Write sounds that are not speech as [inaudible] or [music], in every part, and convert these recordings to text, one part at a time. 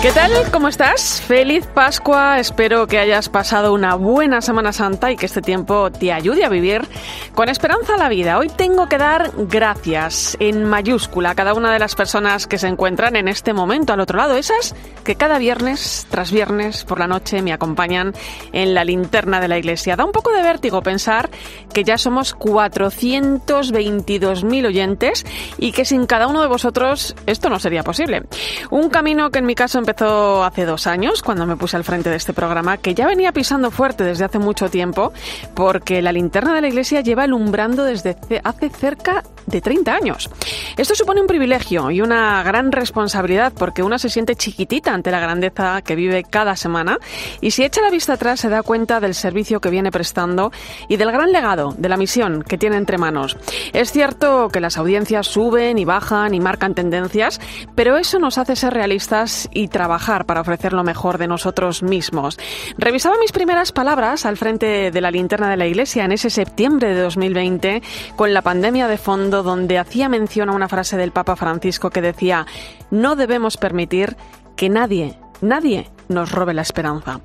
¿Qué tal? ¿Cómo estás? Feliz Pascua. Espero que hayas pasado una buena Semana Santa y que este tiempo te ayude a vivir con esperanza la vida. Hoy tengo que dar gracias en mayúscula a cada una de las personas que se encuentran en este momento al otro lado. Esas que cada viernes tras viernes por la noche me acompañan en la linterna de la iglesia. Da un poco de vértigo pensar que ya somos 422.000 oyentes y que sin cada uno de vosotros esto no sería posible. Un camino que en mi caso empezó hace dos años, cuando me puse al frente de este programa, que ya venía pisando fuerte desde hace mucho tiempo, porque la linterna de la iglesia lleva alumbrando desde hace cerca de 30 años. Esto supone un privilegio y una gran responsabilidad, porque una se siente chiquitita ante la grandeza que vive cada semana, y si echa la vista atrás se da cuenta del servicio que viene prestando y del gran legado de la misión que tiene entre manos. Es cierto que las audiencias suben y bajan y marcan tendencias, pero eso nos hace ser realistas y trabajar para ofrecer lo mejor de nosotros mismos. Revisaba mis primeras palabras al frente de la linterna de la iglesia en ese septiembre de 2020 con la pandemia de fondo donde hacía mención a una frase del Papa Francisco que decía, no debemos permitir que nadie, nadie nos robe la esperanza.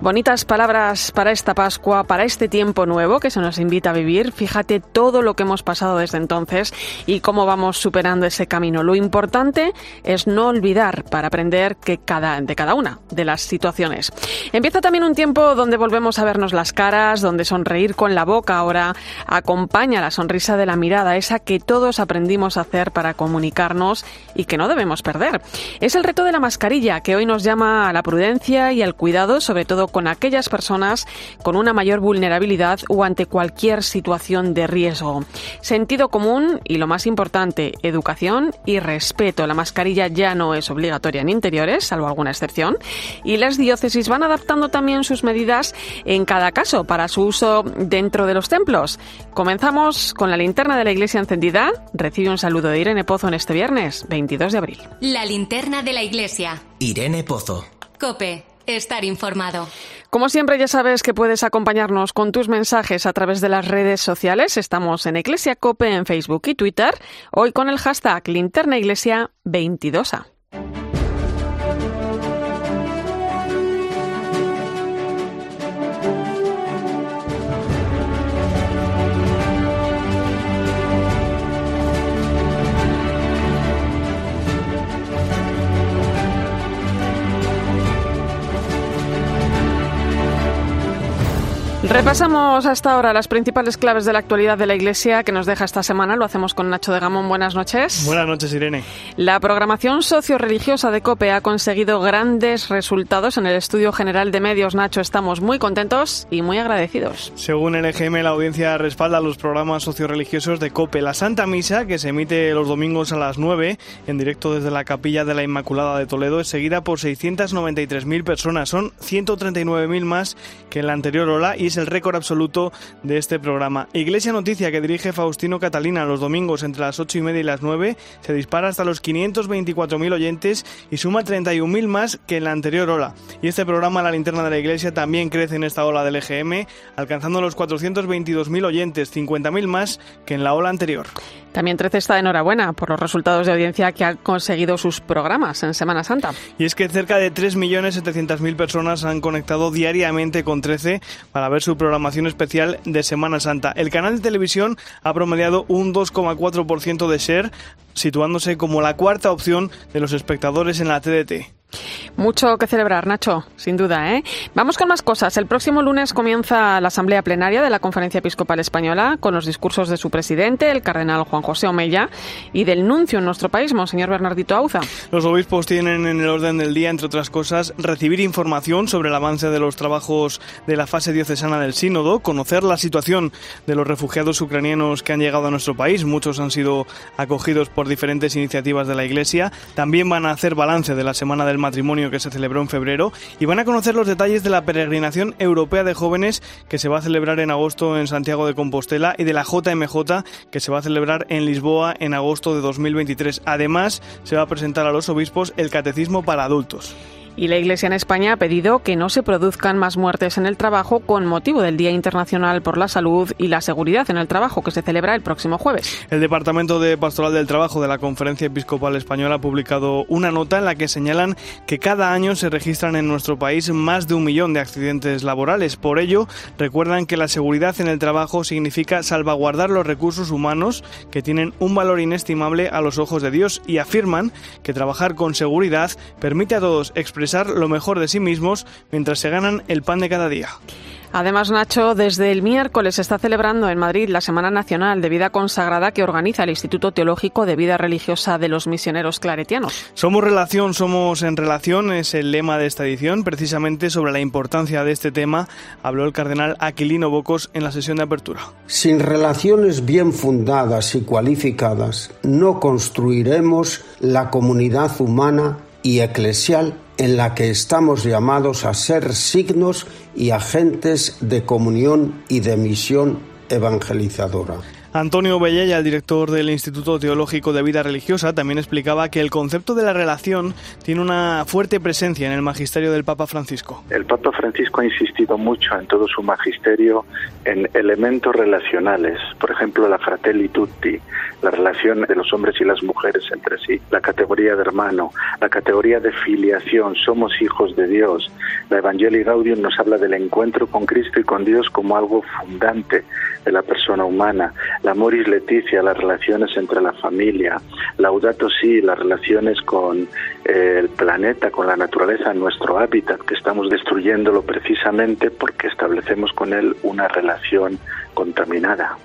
Bonitas palabras para esta Pascua, para este tiempo nuevo que se nos invita a vivir. Fíjate todo lo que hemos pasado desde entonces y cómo vamos superando ese camino. Lo importante es no olvidar para aprender que cada, de cada una de las situaciones. Empieza también un tiempo donde volvemos a vernos las caras, donde sonreír con la boca ahora acompaña la sonrisa de la mirada, esa que todos aprendimos a hacer para comunicarnos y que no debemos perder. Es el reto de la mascarilla que hoy nos llama a la prudencia y al cuidado, sobre todo con aquellas personas con una mayor vulnerabilidad o ante cualquier situación de riesgo. Sentido común y, lo más importante, educación y respeto. La mascarilla ya no es obligatoria en interiores, salvo alguna excepción, y las diócesis van adaptando también sus medidas en cada caso para su uso dentro de los templos. Comenzamos con la linterna de la iglesia encendida. Recibe un saludo de Irene Pozo en este viernes, 22 de abril. La linterna de la iglesia. Irene Pozo. Cope, estar informado. Como siempre ya sabes que puedes acompañarnos con tus mensajes a través de las redes sociales. Estamos en Iglesia Cope en Facebook y Twitter, hoy con el hashtag Linterna Iglesia 22A. Repasamos hasta ahora las principales claves de la actualidad de la Iglesia que nos deja esta semana. Lo hacemos con Nacho de Gamón. Buenas noches. Buenas noches, Irene. La programación socio-religiosa de COPE ha conseguido grandes resultados en el Estudio General de Medios. Nacho, estamos muy contentos y muy agradecidos. Según el EGM, la audiencia respalda los programas socio-religiosos de COPE. La Santa Misa, que se emite los domingos a las 9 en directo desde la Capilla de la Inmaculada de Toledo, es seguida por 693.000 personas. Son 139.000 más que en la anterior ola y es el récord absoluto de este programa. Iglesia Noticia, que dirige Faustino Catalina los domingos entre las 8 y media y las 9, se dispara hasta los 524.000 oyentes y suma 31.000 más que en la anterior ola. Y este programa, La Linterna de la Iglesia, también crece en esta ola del EGM, alcanzando los 422.000 oyentes, 50.000 más que en la ola anterior. También 13 está de enhorabuena por los resultados de audiencia que han conseguido sus programas en Semana Santa. Y es que cerca de 3.700.000 personas han conectado diariamente con 13 para ver su programación especial de Semana Santa. El canal de televisión ha promediado un 2,4% de share, situándose como la cuarta opción de los espectadores en la TDT. Mucho que celebrar, Nacho, sin duda. ¿eh? Vamos con más cosas. El próximo lunes comienza la Asamblea Plenaria de la Conferencia Episcopal Española con los discursos de su presidente, el cardenal Juan José Omella, y del nuncio en nuestro país, Monseñor Bernardito Auza. Los obispos tienen en el orden del día, entre otras cosas, recibir información sobre el avance de los trabajos de la fase diocesana del Sínodo, conocer la situación de los refugiados ucranianos que han llegado a nuestro país. Muchos han sido acogidos por diferentes iniciativas de la Iglesia. También van a hacer balance de la Semana del matrimonio que se celebró en febrero y van a conocer los detalles de la peregrinación europea de jóvenes que se va a celebrar en agosto en Santiago de Compostela y de la JMJ que se va a celebrar en Lisboa en agosto de 2023. Además, se va a presentar a los obispos el catecismo para adultos. Y la Iglesia en España ha pedido que no se produzcan más muertes en el trabajo con motivo del Día Internacional por la Salud y la Seguridad en el Trabajo, que se celebra el próximo jueves. El Departamento de Pastoral del Trabajo de la Conferencia Episcopal Española ha publicado una nota en la que señalan que cada año se registran en nuestro país más de un millón de accidentes laborales. Por ello, recuerdan que la seguridad en el trabajo significa salvaguardar los recursos humanos que tienen un valor inestimable a los ojos de Dios y afirman que trabajar con seguridad permite a todos expresar lo mejor de sí mismos mientras se ganan el pan de cada día. Además, Nacho, desde el miércoles se está celebrando en Madrid la Semana Nacional de Vida Consagrada que organiza el Instituto Teológico de Vida Religiosa de los Misioneros Claretianos. Somos relación, somos en relación, es el lema de esta edición. Precisamente sobre la importancia de este tema habló el cardenal Aquilino Bocos en la sesión de apertura. Sin relaciones bien fundadas y cualificadas, no construiremos la comunidad humana y eclesial en la que estamos llamados a ser signos y agentes de comunión y de misión evangelizadora. Antonio Bellella, el director del Instituto Teológico de Vida Religiosa, también explicaba que el concepto de la relación tiene una fuerte presencia en el magisterio del Papa Francisco. El Papa Francisco ha insistido mucho en todo su magisterio en elementos relacionales, por ejemplo, la fratelli tutti, la relación de los hombres y las mujeres entre sí, la categoría de hermano, la categoría de filiación, somos hijos de Dios. La Evangelii Gaudium nos habla del encuentro con Cristo y con Dios como algo fundante de la persona humana la Moris Leticia, las relaciones entre la familia, Laudato Si, las relaciones con eh, el planeta, con la naturaleza, nuestro hábitat, que estamos destruyéndolo precisamente porque establecemos con él una relación contaminada.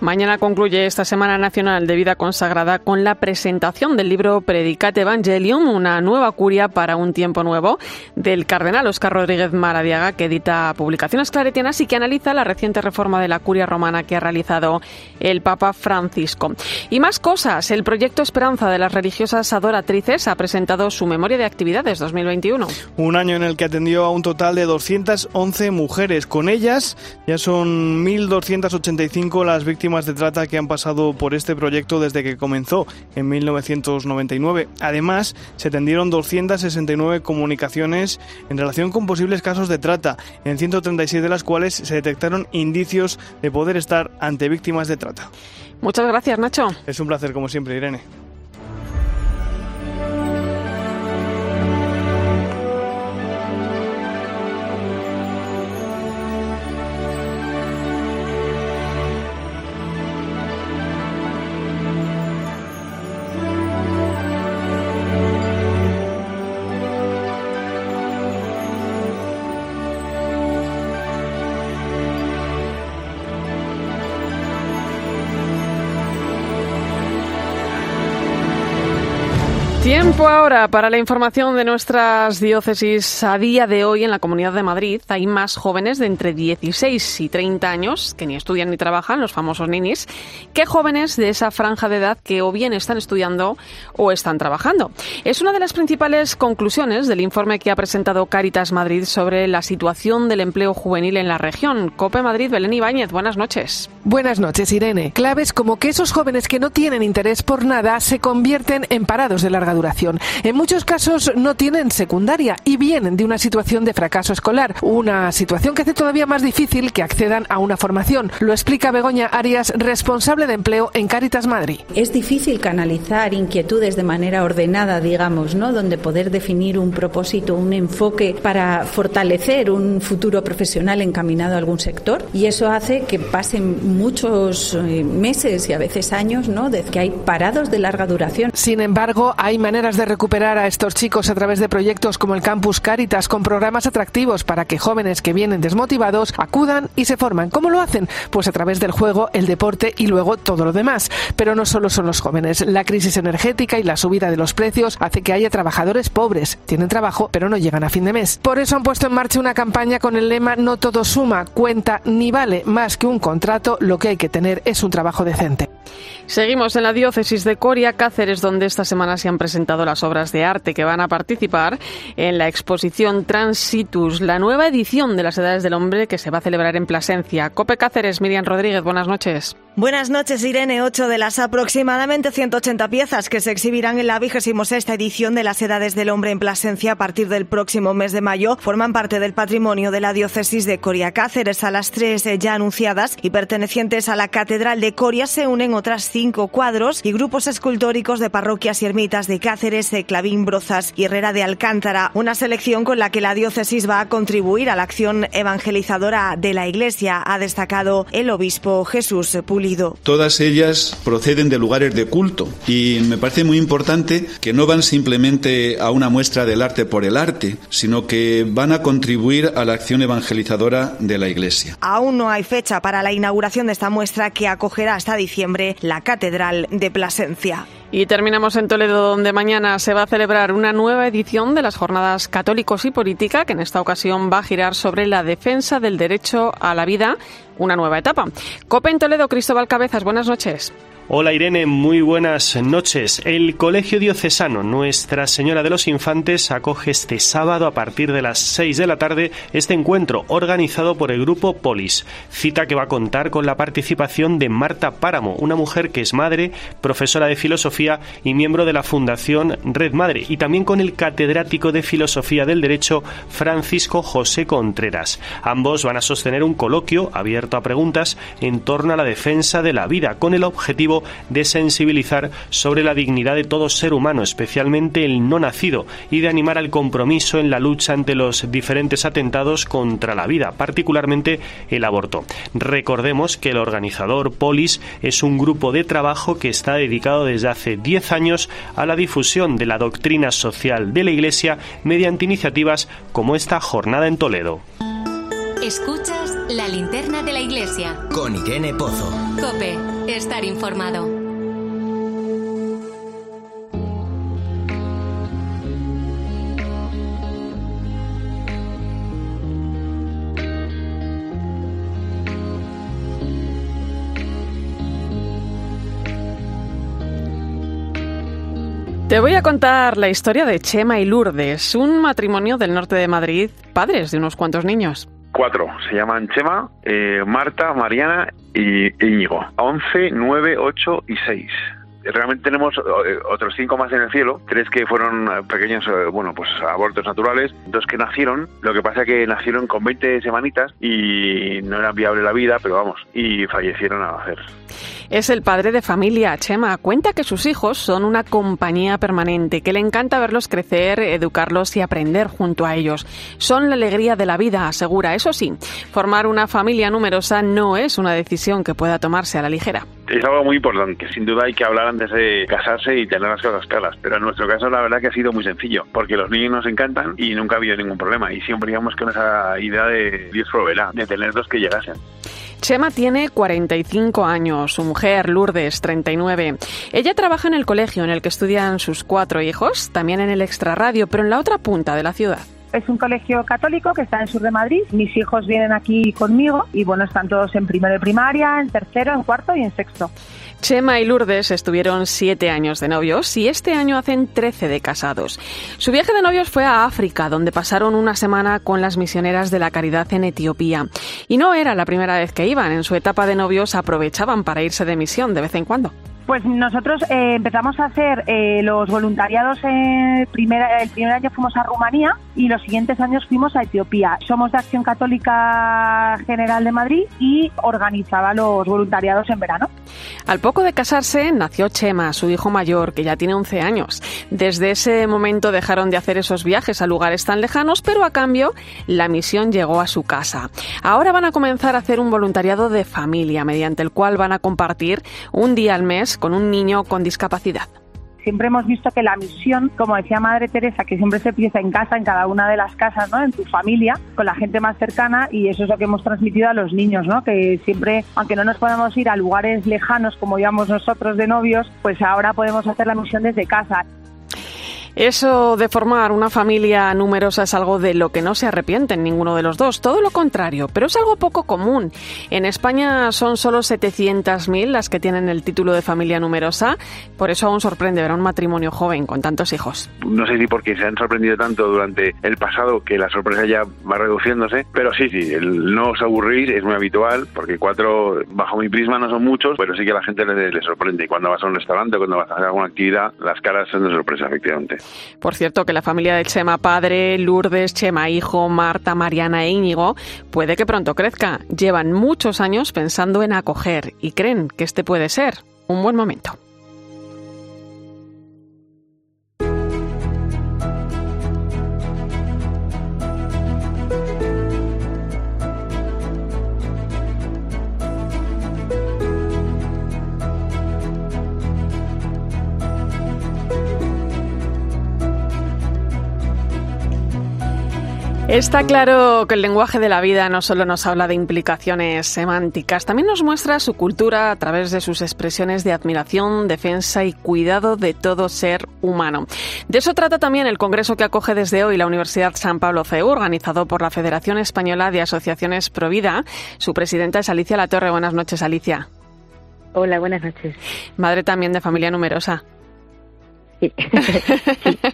Mañana concluye esta Semana Nacional de Vida Consagrada con la presentación del libro Predicate Evangelium, una nueva curia para un tiempo nuevo, del cardenal Oscar Rodríguez Maradiaga, que edita publicaciones claretianas y que analiza la reciente reforma de la curia romana que ha realizado el Papa Francisco. Y más cosas, el proyecto Esperanza de las religiosas adoratrices ha presentado su memoria de actividades 2021. Un año en el que atendió a un total de 211 mujeres. Con ellas ya son 1.285 las víctimas de trata que han pasado por este proyecto desde que comenzó en 1999. Además, se tendieron 269 comunicaciones en relación con posibles casos de trata, en 136 de las cuales se detectaron indicios de poder estar ante víctimas de trata. Muchas gracias, Nacho. Es un placer, como siempre, Irene. Tiempo ahora para la información de nuestras diócesis. A día de hoy en la Comunidad de Madrid hay más jóvenes de entre 16 y 30 años que ni estudian ni trabajan, los famosos ninis, que jóvenes de esa franja de edad que o bien están estudiando o están trabajando. Es una de las principales conclusiones del informe que ha presentado Caritas Madrid sobre la situación del empleo juvenil en la región. Cope Madrid, Belén Ibáñez, buenas noches. Buenas noches, Irene. Claves como que esos jóvenes que no tienen interés por nada se convierten en parados de larga duración. En muchos casos no tienen secundaria y vienen de una situación de fracaso escolar, una situación que hace todavía más difícil que accedan a una formación. Lo explica Begoña Arias, responsable de empleo en Caritas Madrid. Es difícil canalizar inquietudes de manera ordenada, digamos, ¿no? Donde poder definir un propósito, un enfoque para fortalecer un futuro profesional encaminado a algún sector y eso hace que pasen muchos eh, meses y a veces años, ¿no? De que hay parados de larga duración. Sin embargo, hay maneras de recuperar a estos chicos a través de proyectos como el Campus Caritas, con programas atractivos para que jóvenes que vienen desmotivados acudan y se forman. ¿Cómo lo hacen? Pues a través del juego, el deporte y luego todo lo demás. Pero no solo son los jóvenes. La crisis energética y la subida de los precios hace que haya trabajadores pobres. Tienen trabajo, pero no llegan a fin de mes. Por eso han puesto en marcha una campaña con el lema No todo suma, cuenta ni vale más que un contrato. Lo que hay que tener es un trabajo decente. Seguimos en la diócesis de Coria, Cáceres, donde esta semana se han presentado las obras de arte que van a participar en la exposición Transitus, la nueva edición de las Edades del Hombre que se va a celebrar en Plasencia. Cope Cáceres, Miriam Rodríguez, buenas noches. Buenas noches, Irene. Ocho de las aproximadamente 180 piezas que se exhibirán en la vigésima sexta edición de las Edades del Hombre en Plasencia a partir del próximo mes de mayo forman parte del patrimonio de la diócesis de Coria Cáceres. A las tres eh, ya anunciadas y pertenecientes a la Catedral de Coria se unen otras cinco cuadros y grupos escultóricos de parroquias y ermitas de Cáceres, eh, Clavín, Brozas y Herrera de Alcántara. Una selección con la que la diócesis va a contribuir a la acción evangelizadora de la Iglesia, ha destacado el obispo Jesús Todas ellas proceden de lugares de culto y me parece muy importante que no van simplemente a una muestra del arte por el arte, sino que van a contribuir a la acción evangelizadora de la Iglesia. Aún no hay fecha para la inauguración de esta muestra que acogerá hasta diciembre la Catedral de Plasencia. Y terminamos en Toledo, donde mañana se va a celebrar una nueva edición de las Jornadas Católicos y Política, que en esta ocasión va a girar sobre la defensa del derecho a la vida, una nueva etapa. Copa en Toledo, Cristóbal Cabezas, buenas noches. Hola Irene, muy buenas noches. El Colegio Diocesano Nuestra Señora de los Infantes acoge este sábado a partir de las 6 de la tarde este encuentro organizado por el grupo Polis. Cita que va a contar con la participación de Marta Páramo, una mujer que es madre, profesora de filosofía y miembro de la Fundación Red Madre, y también con el catedrático de Filosofía del Derecho Francisco José Contreras. Ambos van a sostener un coloquio abierto a preguntas en torno a la defensa de la vida con el objetivo de sensibilizar sobre la dignidad de todo ser humano, especialmente el no nacido, y de animar al compromiso en la lucha ante los diferentes atentados contra la vida, particularmente el aborto. Recordemos que el organizador Polis es un grupo de trabajo que está dedicado desde hace 10 años a la difusión de la doctrina social de la Iglesia mediante iniciativas como esta jornada en Toledo. Escuchas la linterna de la iglesia. Con Irene Pozo. Cope, estar informado. Te voy a contar la historia de Chema y Lourdes, un matrimonio del norte de Madrid, padres de unos cuantos niños. Cuatro, se llaman Chema, eh, Marta, Mariana y Íñigo. 11, 9, 8 y 6 realmente tenemos eh, otros cinco más en el cielo, tres que fueron eh, pequeños, eh, bueno, pues abortos naturales, dos que nacieron, lo que pasa que nacieron con 20 semanitas y no era viable la vida, pero vamos, y fallecieron a hacer. Es el padre de familia, Chema. Cuenta que sus hijos son una compañía permanente, que le encanta verlos crecer, educarlos y aprender junto a ellos. Son la alegría de la vida, asegura. Eso sí, formar una familia numerosa no es una decisión que pueda tomarse a la ligera. Es algo muy importante, sin duda hay que hablar antes de casarse y tener las cosas claras, pero en nuestro caso la verdad que ha sido muy sencillo, porque los niños nos encantan y nunca ha habido ningún problema y siempre íbamos con esa idea de Dios de tener dos que llegasen. Chema tiene 45 años, su mujer Lourdes 39. Ella trabaja en el colegio en el que estudian sus cuatro hijos, también en el extrarradio, pero en la otra punta de la ciudad. Es un colegio católico que está en sur de Madrid. Mis hijos vienen aquí conmigo y bueno, están todos en primero de primaria, en tercero, en cuarto y en sexto. Chema y Lourdes estuvieron siete años de novios y este año hacen trece de casados. Su viaje de novios fue a África, donde pasaron una semana con las misioneras de la caridad en Etiopía. Y no era la primera vez que iban, en su etapa de novios aprovechaban para irse de misión de vez en cuando. Pues nosotros eh, empezamos a hacer eh, los voluntariados. el primer año fuimos a Rumanía y los siguientes años fuimos a Etiopía. Somos de Acción Católica General de Madrid y organizaba los voluntariados en verano. Al poco de casarse nació Chema, su hijo mayor, que ya tiene 11 años. Desde ese momento dejaron de hacer esos viajes a lugares tan lejanos, pero a cambio la misión llegó a su casa. Ahora van a comenzar a hacer un voluntariado de familia, mediante el cual van a compartir un día al mes con un niño con discapacidad siempre hemos visto que la misión, como decía Madre Teresa, que siempre se empieza en casa, en cada una de las casas, ¿no? En tu familia, con la gente más cercana y eso es lo que hemos transmitido a los niños, ¿no? Que siempre, aunque no nos podemos ir a lugares lejanos como íbamos nosotros de novios, pues ahora podemos hacer la misión desde casa. Eso de formar una familia numerosa es algo de lo que no se arrepienten ninguno de los dos, todo lo contrario, pero es algo poco común. En España son solo 700.000 las que tienen el título de familia numerosa, por eso aún sorprende ver a un matrimonio joven con tantos hijos. No sé si porque se han sorprendido tanto durante el pasado que la sorpresa ya va reduciéndose, pero sí, sí, el no os aburrís es muy habitual, porque cuatro, bajo mi prisma, no son muchos, pero sí que a la gente le, sorprende. Y cuando vas a un restaurante, cuando vas a hacer alguna actividad, las caras son de sorpresa, efectivamente. Por cierto, que la familia de Chema padre, Lourdes, Chema hijo, Marta, Mariana e Íñigo puede que pronto crezca. Llevan muchos años pensando en acoger y creen que este puede ser un buen momento. Está claro que el lenguaje de la vida no solo nos habla de implicaciones semánticas, también nos muestra su cultura a través de sus expresiones de admiración, defensa y cuidado de todo ser humano. De eso trata también el congreso que acoge desde hoy la Universidad San Pablo CEU, organizado por la Federación Española de Asociaciones Provida. Su presidenta es Alicia Latorre. Buenas noches, Alicia. Hola, buenas noches. Madre también de familia numerosa. [laughs] Sí.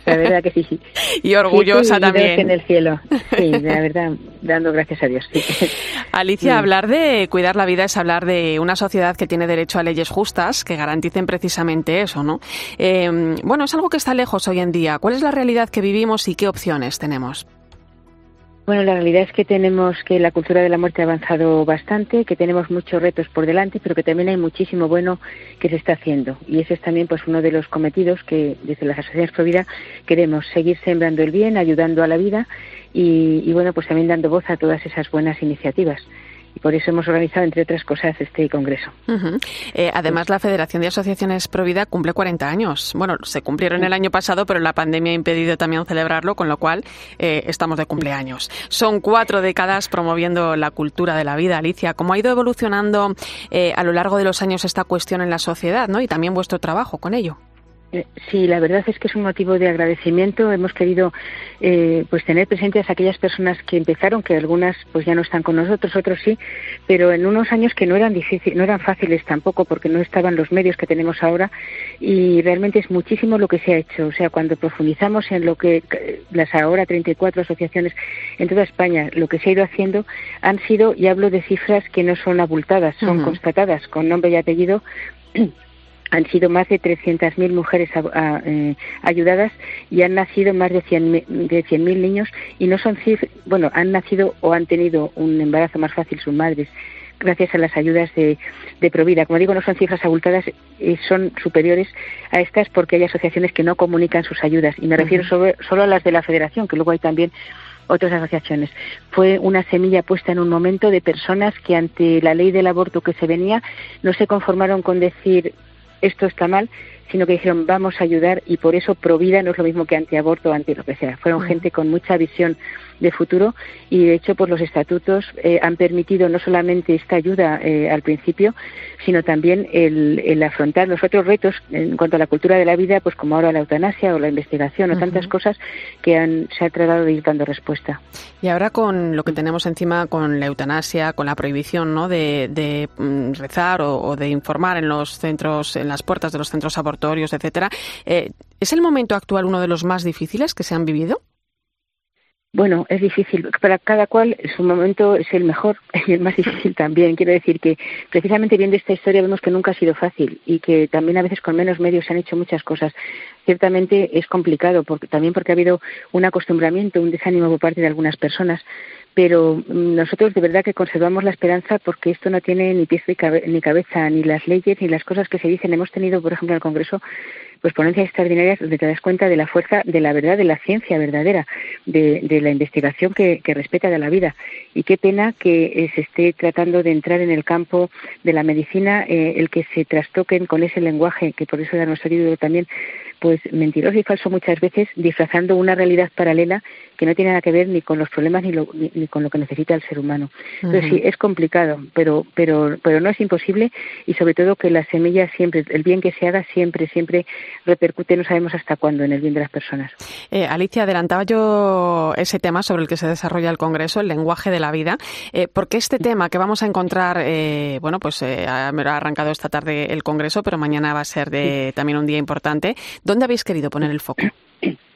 la verdad que sí, sí. [laughs] Y orgullosa también. En el cielo. Sí, [laughs] la verdad, dando gracias a Dios. Alicia, hablar de cuidar la vida es hablar de una sociedad que tiene derecho a leyes justas que garanticen precisamente eso, ¿no? Eh, bueno, es algo que está lejos hoy en día. ¿Cuál es la realidad que vivimos y qué opciones tenemos? Bueno, la realidad es que tenemos que la cultura de la muerte ha avanzado bastante, que tenemos muchos retos por delante, pero que también hay muchísimo bueno que se está haciendo. Y ese es también pues uno de los cometidos que desde las asociaciones Pro Vida queremos seguir sembrando el bien, ayudando a la vida y, y bueno, pues también dando voz a todas esas buenas iniciativas y por eso hemos organizado, entre otras cosas, este congreso. Eh, además, la Federación de Asociaciones Provida cumple 40 años. Bueno, se cumplieron el año pasado, pero la pandemia ha impedido también celebrarlo, con lo cual eh, estamos de cumpleaños. Son cuatro décadas promoviendo la cultura de la vida. Alicia, ¿cómo ha ido evolucionando eh, a lo largo de los años esta cuestión en la sociedad ¿no? y también vuestro trabajo con ello? Eh, sí, la verdad es que es un motivo de agradecimiento. Hemos querido eh, pues tener presentes a aquellas personas que empezaron, que algunas pues ya no están con nosotros, otros sí, pero en unos años que no eran difíciles, no eran fáciles tampoco, porque no estaban los medios que tenemos ahora y realmente es muchísimo lo que se ha hecho. O sea, cuando profundizamos en lo que las ahora 34 asociaciones en toda España, lo que se ha ido haciendo han sido, y hablo de cifras que no son abultadas, son constatadas con nombre y apellido han sido más de 300.000 mujeres eh, ayudadas y han nacido más de 100.000 de 100 niños y no son bueno, han nacido o han tenido un embarazo más fácil sus madres gracias a las ayudas de, de Provida. Como digo, no son cifras abultadas, eh, son superiores a estas porque hay asociaciones que no comunican sus ayudas. Y me refiero solo a las de la Federación, que luego hay también otras asociaciones. Fue una semilla puesta en un momento de personas que ante la ley del aborto que se venía no se conformaron con decir esto está mal, sino que dijeron vamos a ayudar y por eso Provida no es lo mismo que antiaborto o anti lo que sea. Fueron gente con mucha visión de futuro y de hecho por los estatutos eh, han permitido no solamente esta ayuda eh, al principio, sino también el, afrontar los otros retos en cuanto a la cultura de la vida, pues como ahora la eutanasia o la investigación o tantas cosas que han, se ha tratado de ir dando respuesta. Y ahora con lo que tenemos encima con la eutanasia, con la prohibición ¿no? de, mm, rezar o, de informar en los centros, en las puertas de los centros abortorios, etcétera, eh, ¿es el momento actual uno de los más difíciles que se han vivido? Bueno, es difícil. Para cada cual su momento es el mejor [laughs] y el más difícil también. Quiero decir que precisamente viendo esta historia vemos que nunca ha sido fácil y que también a veces con menos medios se han hecho muchas cosas. Ciertamente es complicado porque, también porque ha habido un acostumbramiento, un desánimo por parte de algunas personas pero nosotros de verdad que conservamos la esperanza porque esto no tiene ni pies ni cabeza, ni las leyes, ni las cosas que se dicen. Hemos tenido, por ejemplo, en el Congreso, pues ponencias extraordinarias donde te das cuenta de la fuerza, de la verdad, de la ciencia verdadera, de, la investigación que, respeta de la vida. Y qué pena que eh, se esté tratando de entrar en el campo de la medicina, eh, el que se trastoquen con ese lenguaje, que por eso era nuestro título también, pues mentiroso y falso muchas veces, disfrazando una realidad paralela que no tiene nada que ver ni con los problemas ni, ni, con lo que necesita el ser humano. Entonces sí, es complicado, pero, pero, pero no es imposible y sobre todo que la semilla siempre, el bien que se haga siempre, siempre repercute, no sabemos hasta cuándo, en el bien de las personas. Eh, Alicia, adelantaba yo ese tema sobre el que se desarrolla el Congreso, el lenguaje de la vida, eh, porque este tema que vamos a encontrar, eh, bueno, pues eh, ha, ha arrancado esta tarde el Congreso, pero mañana va a ser de, también un día importante. ¿Dónde habéis querido poner el foco? [clears throat]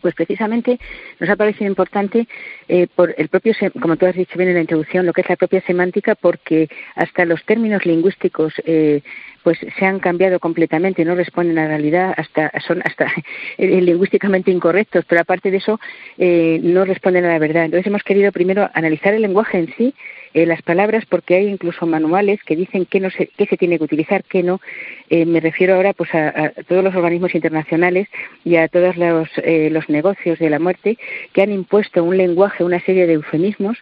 Pues precisamente nos ha parecido importante eh, por el propio, como tú has dicho bien en la introducción, lo que es la propia semántica, porque hasta los términos lingüísticos eh, pues se han cambiado completamente, no responden a la realidad, hasta son hasta [laughs] eh, lingüísticamente incorrectos, pero aparte de eso eh, no responden a la verdad. Entonces hemos querido primero analizar el lenguaje en sí, eh, las palabras, porque hay incluso manuales que dicen qué, no se, se tiene que utilizar, qué no. Eh, me refiero ahora pues a, a, todos los organismos internacionales y a todos los, eh, los negocios de la muerte que han impuesto un lenguaje, una serie de eufemismos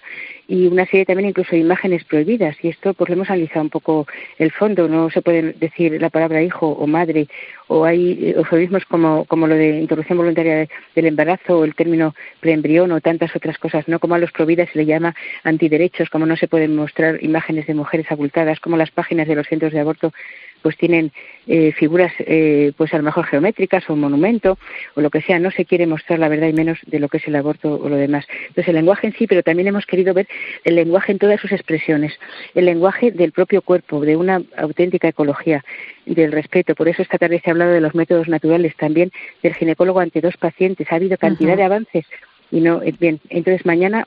y una serie también incluso de imágenes prohibidas. Y esto pues lo hemos analizado un poco el fondo. No se puede decir la palabra hijo o madre o hay eufemismos como, como lo de interrupción voluntaria del embarazo o el término preembrión o tantas otras cosas, no como a los providas se le llama antiderechos, como no se pueden mostrar imágenes de mujeres abultadas, como las páginas de los centros de aborto pues tienen eh, figuras eh, pues a lo mejor geométricas o un monumento o lo que sea, no se quiere mostrar la verdad y menos de lo que es el aborto o lo demás. Entonces el lenguaje en sí, pero también hemos querido ver el lenguaje en todas sus expresiones, el lenguaje del propio cuerpo, de una auténtica ecología, del respeto. Por eso esta tarde se ha hablado de los métodos naturales, también del ginecólogo ante dos pacientes. Ha habido cantidad uh -huh. de avances y no bien. Entonces mañana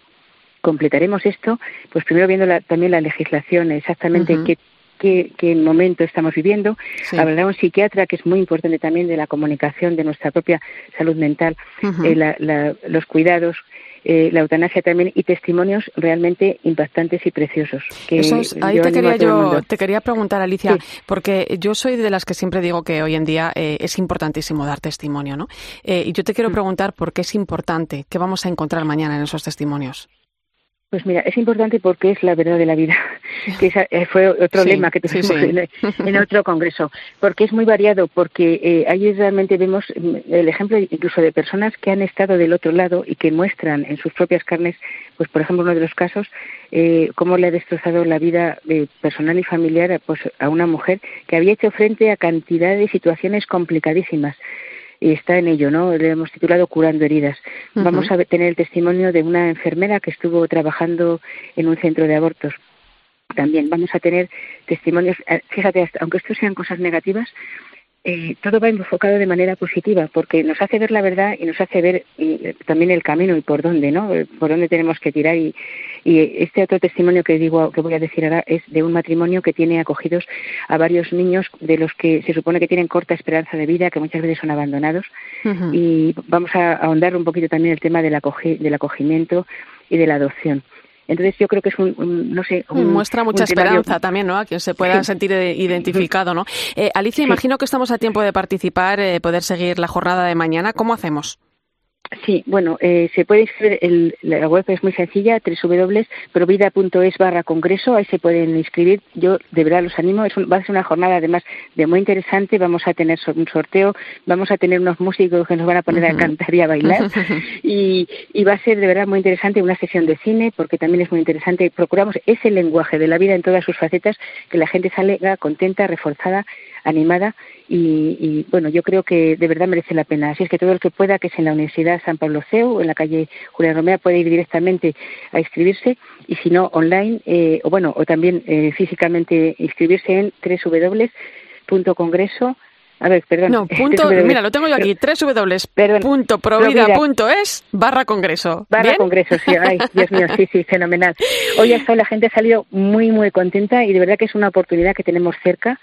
completaremos esto, pues primero viendo la, también la legislación, exactamente uh -huh. qué qué, qué momento estamos viviendo. Sí. Hablará un psiquiatra, que es muy importante también de la comunicación de nuestra propia salud mental, uh -huh. eh, la, la, los cuidados. Eh, la eutanasia también y testimonios realmente impactantes y preciosos. Que Esos, ahí te quería yo te quería preguntar Alicia sí. porque yo soy de las que siempre digo que hoy en día eh, es importantísimo dar testimonio, ¿no? Y yo te quiero mm. preguntar por qué es importante, qué vamos a encontrar mañana en esos testimonios. Pues mira, es importante porque es la verdad de la vida, [laughs] que esa eh, fue otro sí, lema que tuvimos sí, sí. En, en, otro congreso, porque es muy variado, porque eh, ahí realmente vemos mm, el ejemplo incluso de personas que han estado del otro lado y que muestran en sus propias carnes, pues por ejemplo uno de los casos, eh, cómo le ha destrozado la vida eh, personal y familiar pues, a una mujer que había hecho frente a cantidad de situaciones complicadísimas y está en ello, ¿no? Le hemos titulado Curando heridas. Uh -huh. Vamos a tener el testimonio de una enfermera que estuvo trabajando en un centro de abortos. También vamos a tener testimonios, eh, fíjate, aunque estos sean cosas negativas, eh, todo va enfocado de manera positiva porque nos hace ver la verdad y nos hace ver y, también el camino y por dónde, ¿no? Eh, por dónde tenemos que tirar y, y este otro testimonio que digo que voy a decir ahora es de un matrimonio que tiene acogidos a varios niños de los que se supone que tienen corta esperanza de vida, que muchas veces son abandonados uh -huh. y vamos a ahondar un poquito también el tema del, acogi del acogimiento y de la adopción. Entonces yo creo que es un, un no sé, un, muestra mucha un esperanza también, ¿no? A quien se pueda sí. sentir identificado, ¿no? Eh, Alicia, sí. imagino que estamos a tiempo de participar, eh, poder seguir la jornada de mañana. ¿Cómo hacemos? Sí, bueno, eh, se puede inscribir, el, la web es muy sencilla, www.provida.es barra congreso, ahí se pueden inscribir, yo de verdad los animo, es un, va a ser una jornada además de muy interesante, vamos a tener un sorteo, vamos a tener unos músicos que nos van a poner a cantar y a bailar, [laughs] y, y va a ser de verdad muy interesante una sesión de cine, porque también es muy interesante, procuramos ese lenguaje de la vida en todas sus facetas, que la gente salga contenta, reforzada, animada y, y, bueno, yo creo que de verdad merece la pena. Así es que todo el que pueda, que es en la Universidad San Pablo CEU, en la calle Julián Romea, puede ir directamente a inscribirse y si no, online, eh, o bueno, o también eh, físicamente inscribirse en www.congreso a ver, perdón. No, [laughs] punto, [laughs] mira, lo tengo yo aquí, www.provida.es barra congreso. Barra ¿Bien? congreso, sí, ay, [laughs] Dios mío, sí, sí, fenomenal. Hoy hasta la gente ha salido muy, muy contenta y de verdad que es una oportunidad que tenemos cerca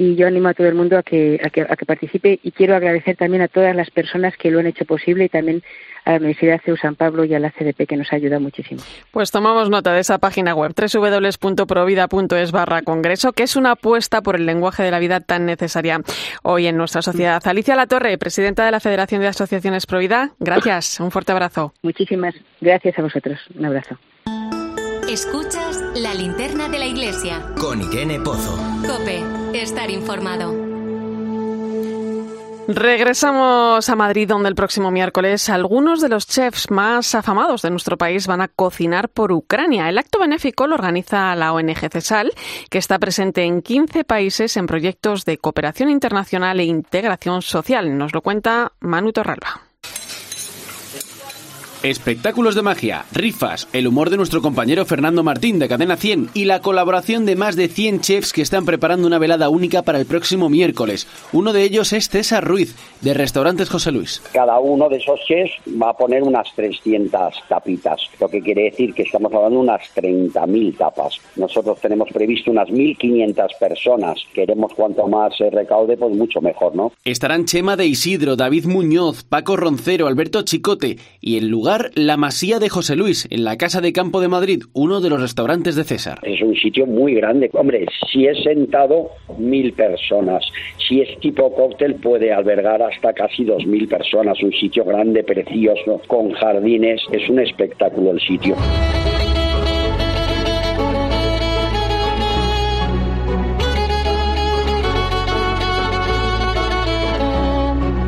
y yo animo a todo el mundo a que, a que, a que participe y quiero agradecer también a todas las personas que lo han hecho posible y también a la Universidad CEU San Pablo y a la CDP que nos ayuda muchísimo. Pues tomamos nota de esa página web www.provida.es barra congreso que es una apuesta por el lenguaje de la vida tan necesaria hoy en nuestra sociedad. Alicia Latorre, presidenta de la Federación de Asociaciones Provida, gracias, un fuerte abrazo. Muchísimas gracias a vosotros, un abrazo. Escuchas la linterna de la iglesia. Con Irene Pozo. Cope, estar informado. Regresamos a Madrid, donde el próximo miércoles algunos de los chefs más afamados de nuestro país van a cocinar por Ucrania. El acto benéfico lo organiza la ONG CESAL, que está presente en 15 países en proyectos de cooperación internacional e integración social. Nos lo cuenta Manu Torralba. Espectáculos de magia, rifas, el humor de nuestro compañero Fernando Martín de Cadena 100 y la colaboración de más de 100 chefs que están preparando una velada única para el próximo miércoles. Uno de ellos es César Ruiz, de Restaurantes José Luis. Cada uno de esos chefs va a poner unas 300 tapitas, lo que quiere decir que estamos hablando de unas 30.000 tapas. Nosotros tenemos previsto unas 1.500 personas. Queremos cuanto más se recaude, pues mucho mejor, ¿no? Estarán Chema de Isidro, David Muñoz, Paco Roncero, Alberto Chicote y el lugar la Masía de José Luis, en la Casa de Campo de Madrid, uno de los restaurantes de César. Es un sitio muy grande. Hombre, si es sentado, mil personas. Si es tipo cóctel, puede albergar hasta casi dos mil personas. Un sitio grande, precioso, con jardines. Es un espectáculo el sitio.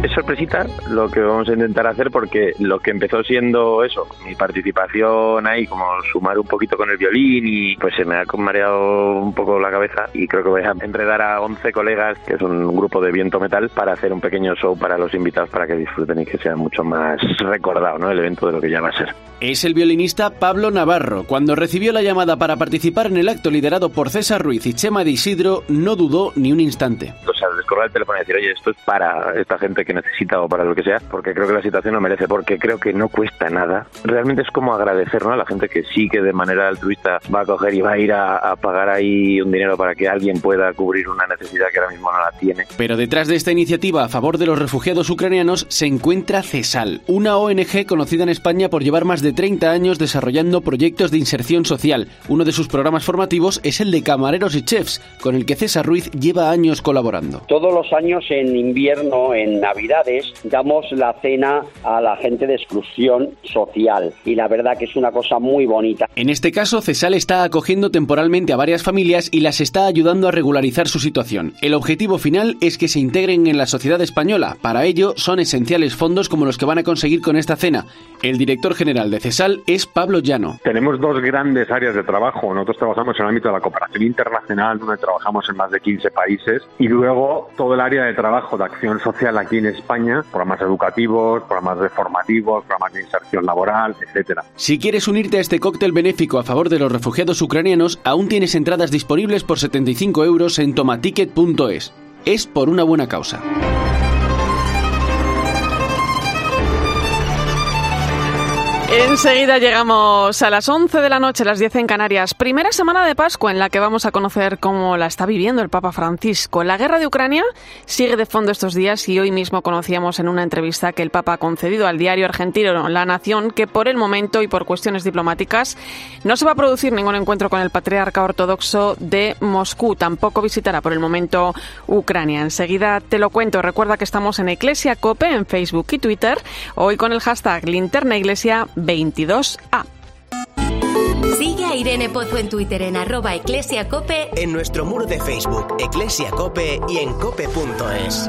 Sorpresita lo que vamos a intentar hacer porque lo que empezó siendo eso, mi participación ahí, como sumar un poquito con el violín y pues se me ha mareado un poco la cabeza y creo que voy a enredar a 11 colegas, que es un grupo de viento metal, para hacer un pequeño show para los invitados para que disfruten y que sea mucho más recordado ¿no? el evento de lo que ya va a ser. Es el violinista Pablo Navarro. Cuando recibió la llamada para participar en el acto liderado por César Ruiz y Chema de Isidro, no dudó ni un instante. O sea, descolgar el teléfono y decir, oye, esto es para esta gente que necesita o para lo que sea, porque creo que la situación lo merece, porque creo que no cuesta nada. Realmente es como agradecer ¿no? a la gente que sí que de manera altruista va a coger y va a ir a, pagar ahí un dinero para que alguien pueda cubrir una necesidad que ahora mismo no la tiene. Pero detrás de esta iniciativa a favor de los refugiados ucranianos se encuentra CESAL, una ONG conocida en España por llevar más de 30 años desarrollando proyectos de inserción social. Uno de sus programas formativos es el de camareros y chefs, con el que César Ruiz lleva años colaborando. Todos los años en invierno, en Navidades, damos la cena a la gente de exclusión social y la verdad que es una cosa muy bonita. En este caso, Cesal está acogiendo temporalmente a varias familias y las está ayudando a regularizar su situación. El objetivo final es que se integren en la sociedad española. Para ello son esenciales fondos como los que van a conseguir con esta cena. El director general de Cesal es Pablo Llano. Tenemos dos grandes áreas de trabajo. Nosotros trabajamos en el ámbito de la cooperación internacional, donde trabajamos en más de 15 países, y luego todo el área de trabajo de acción social aquí en España programas educativos, programas formativos, programas de inserción laboral, etcétera. Si quieres unirte a este cóctel benéfico a favor de los refugiados ucranianos, aún tienes entradas disponibles por 75 euros en tomaticket.es. Es por una buena causa. Enseguida llegamos a las 11 de la noche, las 10 en Canarias. Primera semana de Pascua en la que vamos a conocer cómo la está viviendo el Papa Francisco. La guerra de Ucrania sigue de fondo estos días y hoy mismo conocíamos en una entrevista que el Papa ha concedido al diario argentino La Nación que por el momento y por cuestiones diplomáticas no se va a producir ningún encuentro con el patriarca ortodoxo de Moscú. Tampoco visitará por el momento Ucrania. Enseguida te lo cuento. Recuerda que estamos en Iglesia Cope en Facebook y Twitter. Hoy con el hashtag Linterna Iglesia 22A. Sigue a Irene Pozo en Twitter en arroba eclesiacope, en nuestro muro de Facebook Eclesia Cope y en cope.es.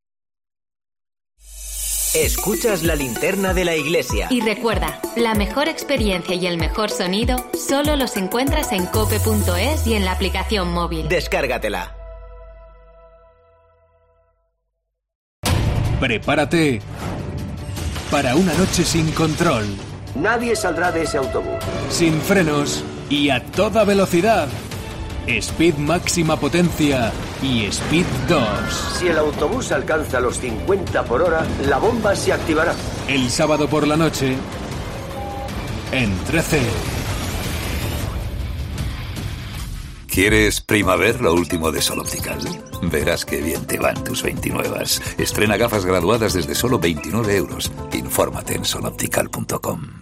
Escuchas la linterna de la iglesia. Y recuerda, la mejor experiencia y el mejor sonido solo los encuentras en cope.es y en la aplicación móvil. Descárgatela. Prepárate para una noche sin control Nadie saldrá de ese autobús. Sin frenos y a toda velocidad. Speed máxima potencia y Speed 2. Si el autobús alcanza los 50 por hora, la bomba se activará. El sábado por la noche, en 13. ¿Quieres Primavera, lo último de Sol Optical? Verás qué bien te van tus 29. Estrena gafas graduadas desde solo 29 euros. Infórmate en soloptical.com.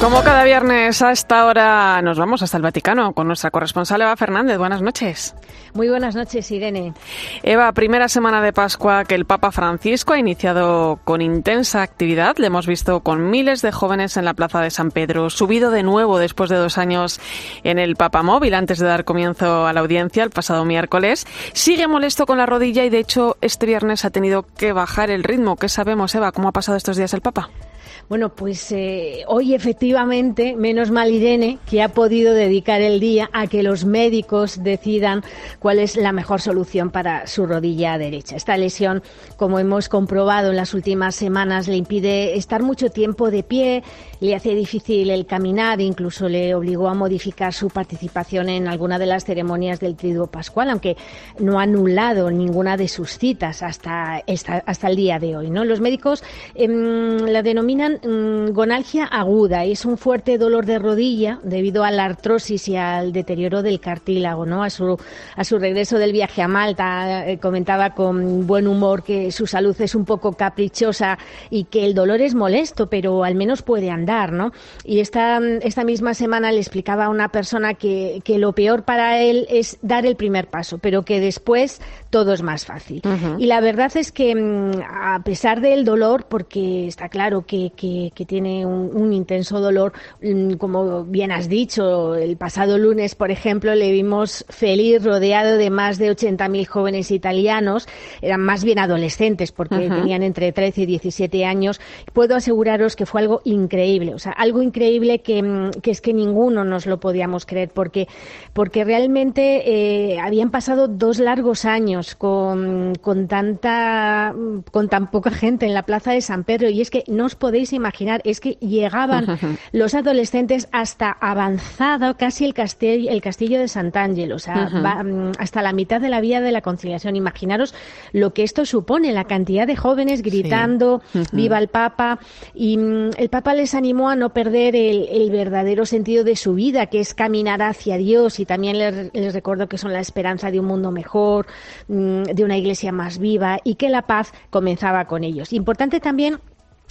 Como cada viernes a esta hora nos vamos hasta el Vaticano con nuestra corresponsal Eva Fernández. Buenas noches. Muy buenas noches, Irene. Eva, primera semana de Pascua que el Papa Francisco ha iniciado con intensa actividad. Le hemos visto con miles de jóvenes en la Plaza de San Pedro, subido de nuevo después de dos años en el Papa Móvil antes de dar comienzo a la audiencia el pasado miércoles. Sigue molesto con la rodilla y de hecho este viernes ha tenido que bajar el ritmo. ¿Qué sabemos, Eva? ¿Cómo ha pasado estos días el Papa? Bueno, pues eh, hoy efectivamente, menos mal Irene, que ha podido dedicar el día a que los médicos decidan cuál es la mejor solución para su rodilla derecha. Esta lesión, como hemos comprobado en las últimas semanas, le impide estar mucho tiempo de pie, le hace difícil el caminar, incluso le obligó a modificar su participación en alguna de las ceremonias del Triduo Pascual, aunque no ha anulado ninguna de sus citas hasta, hasta el día de hoy. ¿no? Los médicos em, la denominan Mm, gonalgia aguda y es un fuerte dolor de rodilla debido a la artrosis y al deterioro del cartílago, ¿no? A su, a su regreso del viaje a Malta eh, comentaba con buen humor que su salud es un poco caprichosa y que el dolor es molesto, pero al menos puede andar, ¿no? Y esta, esta misma semana le explicaba a una persona que, que lo peor para él es dar el primer paso, pero que después todo es más fácil. Y la verdad es que mm, a pesar del dolor, porque está claro que que, tiene un, intenso dolor. Mm, como bien has dicho, el pasado lunes, por ejemplo, le vimos feliz rodeado de más de 80.000 jóvenes italianos. Eran más bien adolescentes porque tenían entre 13 y 17 años. Puedo aseguraros que fue algo increíble. O sea, algo increíble que, mm, es que ninguno nos lo podíamos creer porque, porque realmente eh, habían pasado dos largos años con, con, tanta, con tan poca gente en la plaza de San Pedro y es que no os podéis imaginar es que llegaban [laughs] los adolescentes hasta avanzado casi el castillo, el castillo de Sant'Angelo, o sea, mm, hasta la mitad de la vía de la conciliación. Imaginaros lo que esto supone, la cantidad de jóvenes gritando viva el Papa y mm, el Papa les animó a no perder el, verdadero sentido de su vida, que es caminar hacia Dios y también les, les recuerdo que son la esperanza de un mundo mejor, mm, de una iglesia más viva y que la paz comenzaba con ellos. Importante también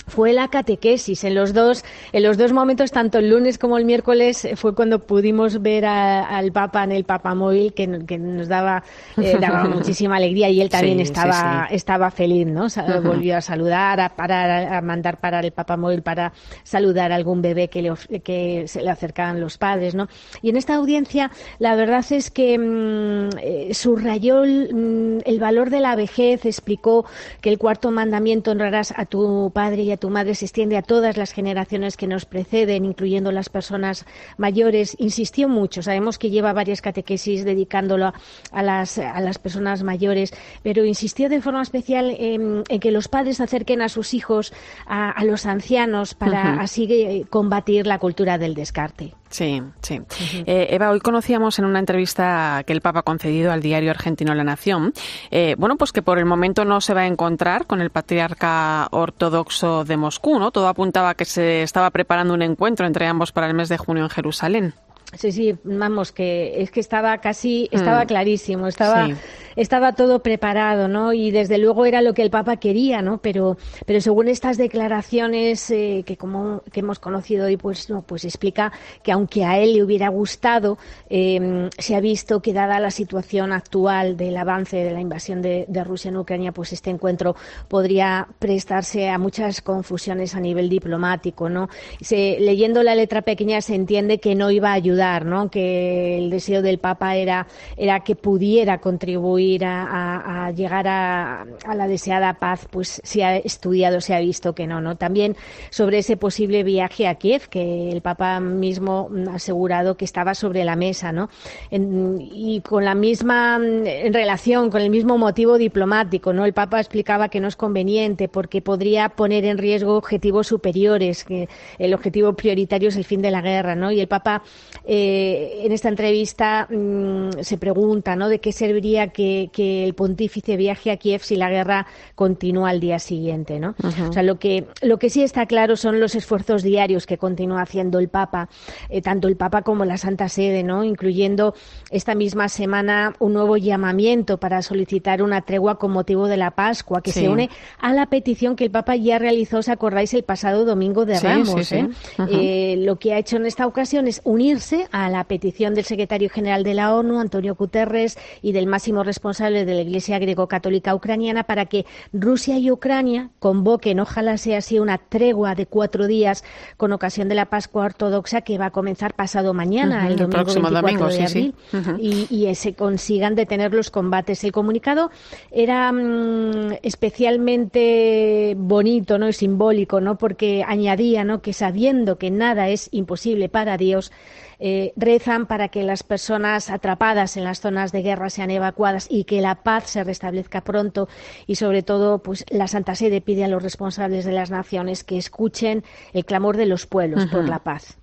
fue la catequesis. En los dos, en los dos momentos, tanto el lunes como el miércoles, eh, fue cuando pudimos ver al Papa en el Papamóvil, que, que nos daba, eh, daba [laughs] muchísima alegría y él también estaba, estaba feliz, ¿no? Volvió a saludar, a parar, a mandar parar el Papamóvil para saludar a algún bebé que, le, que se le acercaban los padres, ¿no? Y en esta audiencia, la verdad es que mm, eh, subrayó mm, el, valor de la vejez, explicó que el cuarto mandamiento honrarás a tu padre y a tu madre se extiende a todas las generaciones que nos preceden, incluyendo las personas mayores. Insistió mucho. Sabemos que lleva varias catequesis dedicándolo a las, a las personas mayores, pero insistió de forma especial en, que los padres acerquen a sus hijos a, los ancianos para así eh, combatir la cultura del descarte. Sí, sí. Eh, Eva, hoy conocíamos en una entrevista que el Papa ha concedido al diario argentino La Nación, eh, bueno, pues que por el momento no se va a encontrar con el patriarca ortodoxo de Moscú, ¿no? Todo apuntaba a que se estaba preparando un encuentro entre ambos para el mes de junio en Jerusalén. Sí, sí, vamos, que es que estaba casi, estaba Mm. clarísimo, estaba, Sí. estaba todo preparado, ¿no? Y desde luego era lo que el Papa quería, ¿no? Pero, pero según estas declaraciones eh, que como que hemos conocido hoy, pues no, pues explica que aunque a él le hubiera gustado, eh, se ha visto que dada la situación actual del avance de la invasión de, de Rusia en Ucrania, pues este encuentro podría prestarse a muchas confusiones a nivel diplomático, ¿no? Se- leyendo la letra pequeña se entiende que no iba a ayudar, ¿no? Que el deseo del Papa era, era que pudiera contribuir a, llegar a, la deseada paz, pues se ha estudiado, se ha visto que no, ¿no? También sobre ese posible viaje a Kiev, que el Papa mismo ha asegurado que estaba sobre la mesa, ¿no? Y con la misma en relación, con el mismo motivo diplomático, ¿no? El Papa explicaba que no es conveniente porque podría poner en riesgo objetivos superiores, que el objetivo prioritario es el fin de la guerra, ¿no? Y el Papa eh, en esta entrevista mm, se pregunta, ¿no? De qué serviría que, que el pontífice viaje a Kiev si la guerra continúa al día siguiente, ¿no? O sea, lo que lo que sí está claro son los esfuerzos diarios que continúa haciendo el Papa, eh, tanto el Papa como la Santa Sede, ¿no? Incluyendo esta misma semana un nuevo llamamiento para solicitar una tregua con motivo de la Pascua, que Sí. se une a la petición que el Papa ya realizó, ¿os acordáis?, el pasado domingo de Sí, Ramos. sí. ¿eh? Eh, lo que ha hecho en esta ocasión es unirse a la petición del secretario general de la ONU, Antonio Guterres, y del máximo responsable de la Iglesia Greco-Católica Ucraniana para que Rusia y Ucrania convoquen, ojalá sea así, una tregua de cuatro días con ocasión de la Pascua Ortodoxa que va a comenzar pasado mañana, el el domingo próximo 24 domingo, de sí, sí. abril, y, y se consigan detener los combates. El comunicado era mm, especialmente bonito ¿no? y simbólico, ¿no? porque añadía ¿no? que sabiendo que nada es imposible para Dios, eh, rezan para que las personas atrapadas en las zonas de guerra sean evacuadas y que la paz se restablezca pronto y sobre todo pues la Santa Sede pide a los responsables de las naciones que escuchen el clamor de los pueblos por la paz.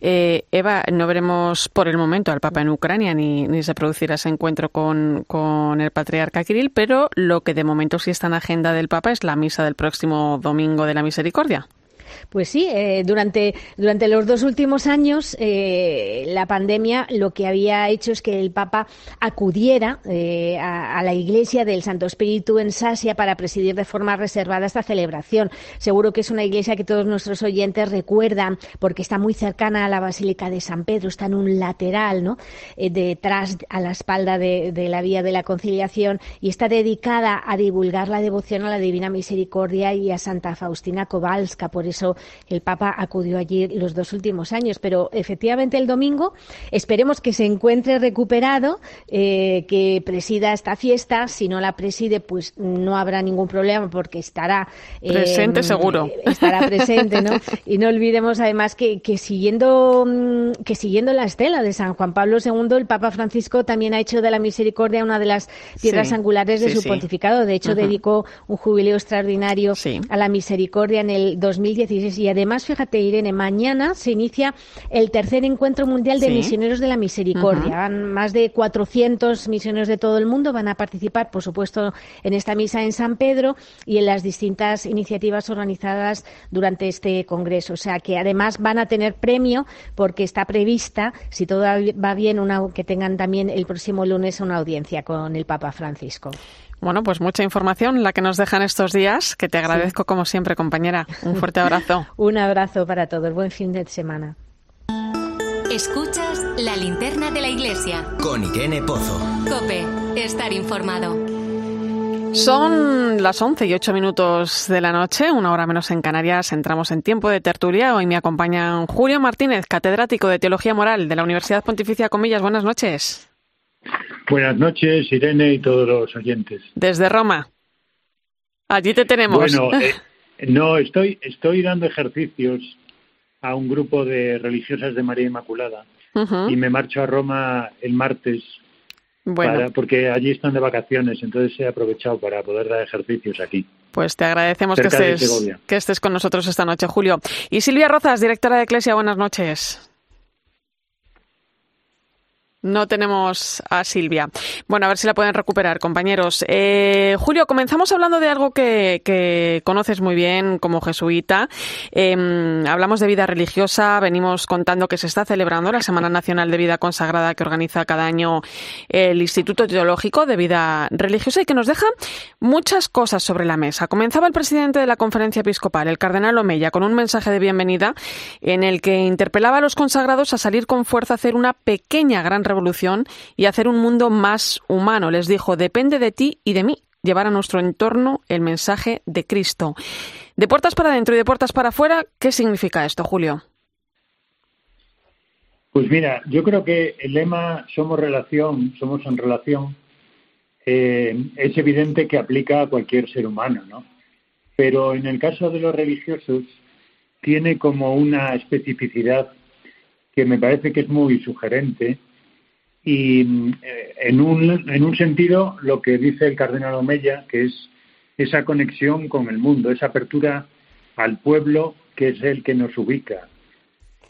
Eh, Eva, no veremos por el momento al Papa en Ucrania ni, ni se producirá ese encuentro con, con el patriarca Kirill, pero lo que de momento sí está en agenda del Papa es la misa del próximo domingo de la Misericordia. Pues sí, eh, durante, durante los dos últimos años eh, la pandemia lo que había hecho es que el Papa acudiera eh, a, la iglesia del Santo Espíritu en Sasia para presidir de forma reservada esta celebración. Seguro que es una iglesia que todos nuestros oyentes recuerdan porque está muy cercana a la Basílica de San Pedro, está en un lateral, ¿no? Eh, detrás, a la espalda de, de la Vía de la Conciliación y está dedicada a divulgar la devoción a la Divina Misericordia y a Santa Faustina Kowalska. Por eso el Papa acudió allí los dos últimos años. Pero efectivamente el domingo esperemos que se encuentre recuperado, eh, que presida esta fiesta. Si no la preside, pues no habrá ningún problema porque estará eh, Presente seguro. Estará presente, ¿no? [laughs] Y no olvidemos además que, que siguiendo mm, que siguiendo la estela de San Juan Pablo II, el Papa Francisco también ha hecho de la misericordia una de las piedras Sí, angulares de sí, su sí. pontificado. De hecho, dedicó un jubileo extraordinario a la misericordia en el 2016. Y además, fíjate, Irene, mañana se inicia el tercer encuentro mundial de Sí. misioneros de la misericordia. Más de 400 misioneros de todo el mundo van a participar, por supuesto, en esta misa en San Pedro y en las distintas iniciativas organizadas durante este congreso. O sea, que además van a tener premio porque está prevista, si todo va bien, una, que tengan también el próximo lunes una audiencia con el Papa Francisco. Bueno, pues mucha información la que nos dejan estos días, que te agradezco como siempre, compañera. Un fuerte abrazo. [laughs] Un abrazo para todos. Buen fin de semana. Escuchas la linterna de la iglesia. Con Irene Pozo. Cope, estar informado. Son las 11 y 8 minutos de la noche, una hora menos en Canarias. Entramos en tiempo de tertulia. Hoy me acompañan Julio Martínez, catedrático de Teología Moral de la Universidad Pontificia Comillas. Buenas noches. Buenas noches, Irene y todos los oyentes. Desde Roma. Allí te tenemos. Bueno, [laughs] eh, no, estoy, estoy dando ejercicios a un grupo de religiosas de María Inmaculada y me marcho a Roma el martes Bueno, para- porque allí están de vacaciones, entonces he aprovechado para poder dar ejercicios aquí. pues te agradecemos que estés, que estés con nosotros esta noche, Julio. Y Silvia Rozas, directora de Eclesia, buenas noches. No tenemos a Silvia. Bueno, a ver si la pueden recuperar, compañeros. Eh, Julio, comenzamos hablando de algo que, conoces muy bien como jesuita. Em, hablamos de vida religiosa. Venimos contando que se está celebrando la Semana Nacional de Vida Consagrada que organiza cada año el Instituto Teológico de Vida Religiosa y que nos deja muchas cosas sobre la mesa. Comenzaba el presidente de la Conferencia Episcopal, el cardenal Omeya, con un mensaje de bienvenida en el que interpelaba a los consagrados a salir con fuerza a hacer una pequeña gran revolución evolución y hacer un mundo más humano. Les dijo, depende de ti y de mí llevar a nuestro entorno el mensaje de Cristo. De puertas para adentro y de puertas para afuera, ¿qué significa esto, Julio? Pues mira, yo creo que el lema somos relación, somos en relación, eh, es evidente que aplica a cualquier ser humano, ¿no? Pero en el caso de los religiosos tiene como una especificidad que me parece que es muy sugerente y eh, en, un, en un sentido lo que dice el cardenal Omeya, que es esa conexión con el mundo, esa apertura al pueblo que es el que nos ubica.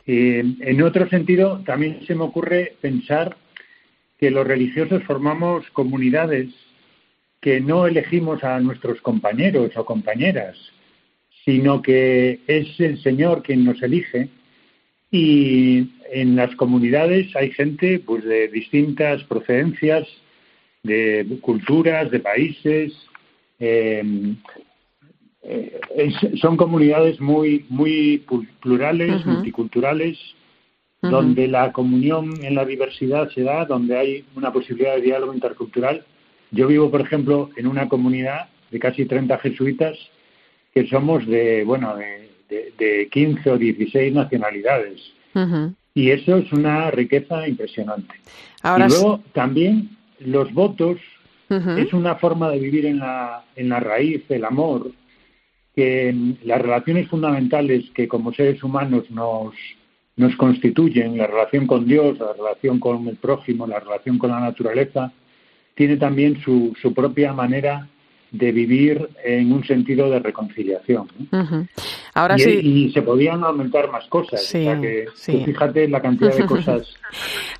en otro sentido, también se me ocurre pensar que los religiosos formamos comunidades que no elegimos a nuestros compañeros o compañeras, sino que es el Señor quien nos elige y en las comunidades hay gente pues de distintas procedencias, de culturas, de países. Em, eh, son comunidades muy muy plurales, multiculturales, donde la comunión en la diversidad se da, donde hay una posibilidad de diálogo intercultural. Yo vivo, por ejemplo, en una comunidad de casi 30 jesuitas que somos de, bueno, de de, 15 o 16 nacionalidades. Y eso es una riqueza impresionante. y luego también los votos es una forma de vivir en la, en la raíz del amor, que las relaciones fundamentales que como seres humanos nos, nos constituyen, la relación con Dios, la relación con el prójimo, la relación con la naturaleza, tiene también su, su propia manera de vivir en un sentido de reconciliación. Ahora y, sí. y se podían aumentar más cosas. que, fíjate la cantidad de [laughs] cosas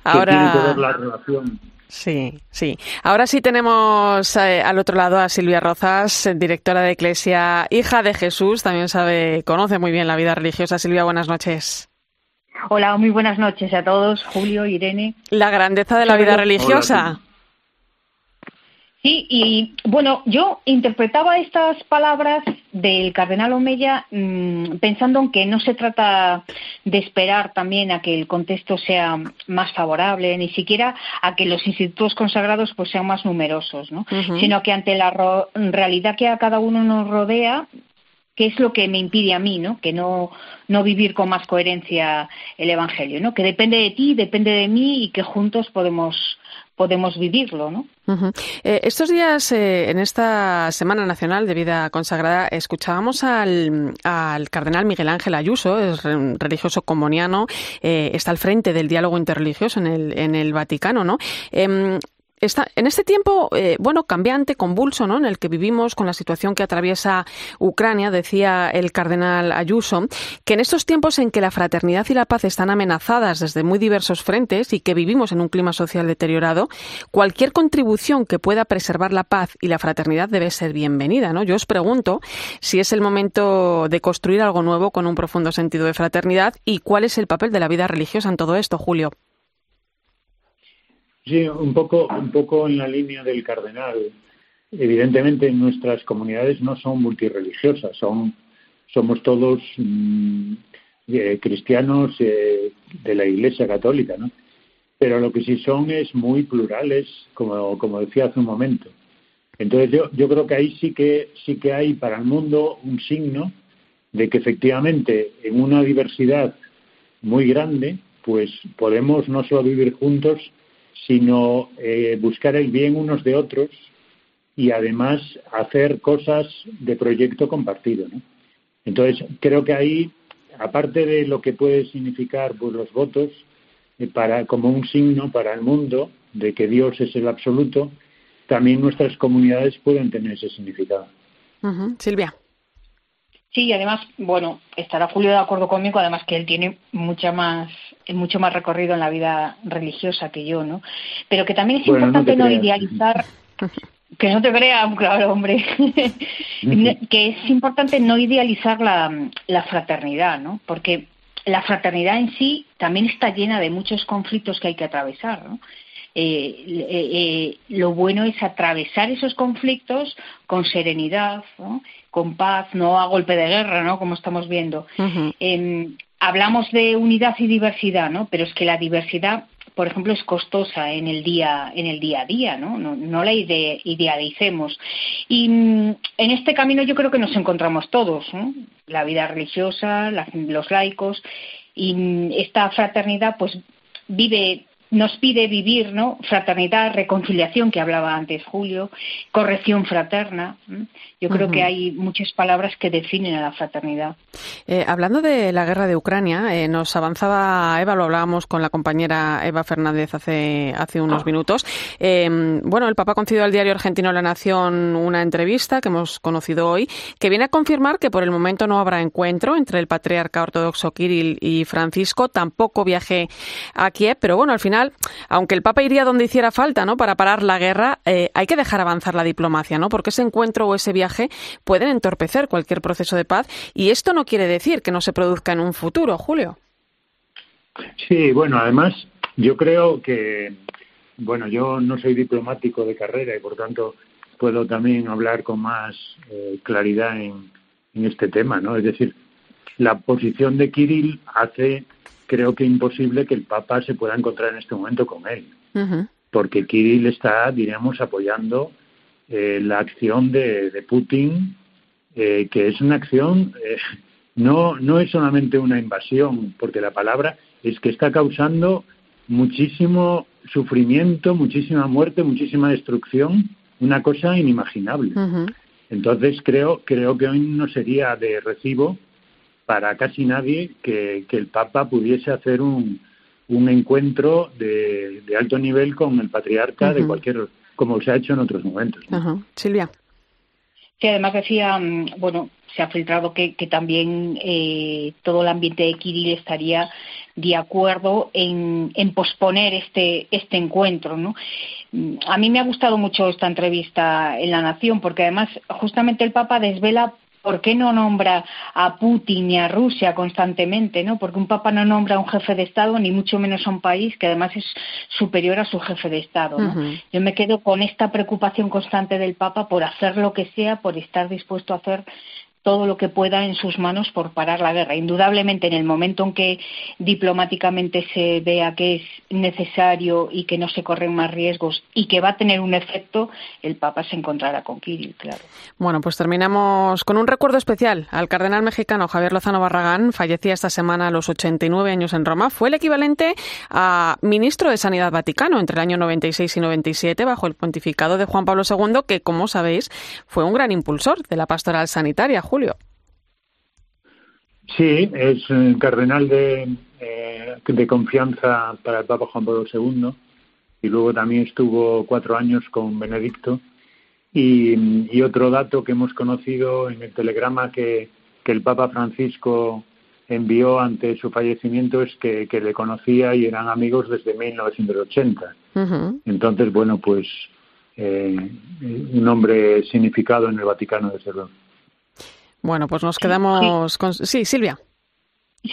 Ahora... que tiene que ver la relación. Sí, sí. Ahora sí tenemos eh, al otro lado a Silvia Rozas, directora de Iglesia, hija de Jesús, también sabe, conoce muy bien la vida religiosa. Silvia, buenas noches. Hola, muy buenas noches a todos, Julio, Irene. La grandeza de la vida religiosa. Sí, y bueno, yo interpretaba estas palabras del cardenal Omeya mm, pensando en que no se trata de esperar también a que el contexto sea más favorable, ni siquiera a que los institutos consagrados pues sean más numerosos, ¿no? sino que ante la realidad que a cada uno nos rodea, ¿Qué es lo que me impide a mí, ¿no? Que no, no vivir con más coherencia el Evangelio, ¿no? Que depende de ti, depende de mí y que juntos podemos podemos vivirlo, ¿no? Eh, estos días, eh, en esta Semana Nacional de Vida Consagrada, escuchábamos al, al cardenal Miguel Ángel Ayuso, es religioso comuniano, eh, está al frente del diálogo interreligioso en el, en el Vaticano, ¿no? Em, en este tiempo, eh, bueno, cambiante, convulso, ¿no? En el que vivimos con la situación que atraviesa Ucrania, decía el cardenal Ayuso, que en estos tiempos en que la fraternidad y la paz están amenazadas desde muy diversos frentes y que vivimos en un clima social deteriorado, cualquier contribución que pueda preservar la paz y la fraternidad debe ser bienvenida, ¿no? Yo os pregunto si es el momento de construir algo nuevo con un profundo sentido de fraternidad y cuál es el papel de la vida religiosa en todo esto, Julio. Sí, un poco, un poco en la línea del cardenal. Evidentemente, nuestras comunidades no son multireligiosas, son, somos todos mm, eh, cristianos eh, de la Iglesia Católica, ¿no? Pero lo que sí son es muy plurales, como, como decía hace un momento. Entonces yo, yo creo que ahí sí que sí que hay para el mundo un signo de que efectivamente en una diversidad muy grande, pues podemos no solo vivir juntos, sino eh, buscar el bien unos de otros y además hacer cosas de proyecto compartido. ¿no? Entonces, creo que ahí, aparte de lo que puede significar pues, los votos, eh, para, como un signo para el mundo de que Dios es el absoluto, también nuestras comunidades pueden tener ese significado. Silvia. Sí, además, bueno, estará Julio de acuerdo conmigo, además que él tiene mucha más, mucho más recorrido en la vida religiosa que yo, ¿no? Pero que también es importante no, idealizar, que no te creas, claro, hombre, [laughs] que es importante no idealizar la, la fraternidad, ¿no? Porque la fraternidad en sí también está llena de muchos conflictos que hay que atravesar, ¿no? Eh, eh, eh, lo bueno es atravesar esos conflictos con serenidad, con paz, no a golpe de guerra, ¿no? Como estamos viendo. Em, hablamos de unidad y diversidad, ¿no? Pero es que la diversidad, por ejemplo, es costosa en el día, en el día a día, ¿no? No, la idealicemos. Y mm, en este camino yo creo que nos encontramos todos, La vida religiosa, los laicos, y mm, esta fraternidad, pues vive nos pide vivir, ¿no? Fraternidad, reconciliación, que hablaba antes Julio, corrección fraterna. Yo creo que hay muchas palabras que definen a la fraternidad. Eh, hablando de la guerra de Ucrania, eh, nos avanzaba Eva, lo hablábamos con la compañera Eva Fernández hace, hace unos minutos. Eh, bueno, el Papa concedió al diario argentino La Nación una entrevista que hemos conocido hoy, que viene a confirmar que por el momento no habrá encuentro entre el patriarca ortodoxo Kirill y Francisco, tampoco viaje a Kiev, pero bueno, al final aunque el Papa iría donde hiciera falta, ¿no? Para parar la guerra, eh, hay que dejar avanzar la diplomacia, ¿no? Porque ese encuentro o ese viaje pueden entorpecer cualquier proceso de paz y esto no quiere decir que no se produzca en un futuro, Julio. Sí, bueno, además yo creo que, bueno, yo no soy diplomático de carrera y por tanto puedo también hablar con más eh, claridad en, en este tema, ¿no? Es decir, la posición de Kirill hace creo que imposible que el Papa se pueda encontrar en este momento con él, porque Kirill está, diríamos, apoyando eh, la acción de, Putin, eh, que es una acción, eh, no, no es solamente una invasión, porque la palabra es que está causando muchísimo sufrimiento, muchísima muerte, muchísima destrucción, una cosa inimaginable. Entonces creo, creo que hoy no sería de recibo para casi nadie que, el Papa pudiese hacer un, un encuentro de, alto nivel con el patriarca de cualquier, como se ha hecho en otros momentos. Silvia. Sí, además decía, mm, bueno, se ha filtrado que, que también eh, todo el ambiente de Kirill estaría de acuerdo en, en, posponer este, este encuentro. ¿no? Mm, a mí me ha gustado mucho esta entrevista en La Nación porque además justamente el Papa desvela ¿por qué no nombra a Putin y a Rusia constantemente? ¿no? Porque un papa no nombra a un jefe de Estado, ni mucho menos a un país que además es superior a su jefe de Estado. Yo me quedo con esta preocupación constante del papa por hacer lo que sea, por estar dispuesto a hacer todo lo que pueda en sus manos por parar la guerra. Indudablemente, en el momento en que diplomáticamente se vea que es necesario y que no se corren más riesgos y que va a tener un efecto, el Papa se encontrará con Kirill, claro. Bueno, pues terminamos con un recuerdo especial al cardenal mexicano Javier Lozano Barragán. Fallecía esta semana a los 89 años en Roma. Fue el equivalente a ministro de Sanidad Vaticano entre el año 96 y 97 bajo el pontificado de Juan Pablo II, que, como sabéis, fue un gran impulsor de la pastoral sanitaria. Julio. Sí, es cardenal de, eh, de confianza para el Papa Juan Pablo II y luego también estuvo cuatro años con Benedicto. Y, otro dato que hemos conocido en el telegrama que, el Papa Francisco envió ante su fallecimiento es que, le conocía y eran amigos desde 1980. Entonces, bueno, pues eh, un hombre significado en el Vaticano, desde luego. Bueno, pues nos quedamos con... Sí, Silvia.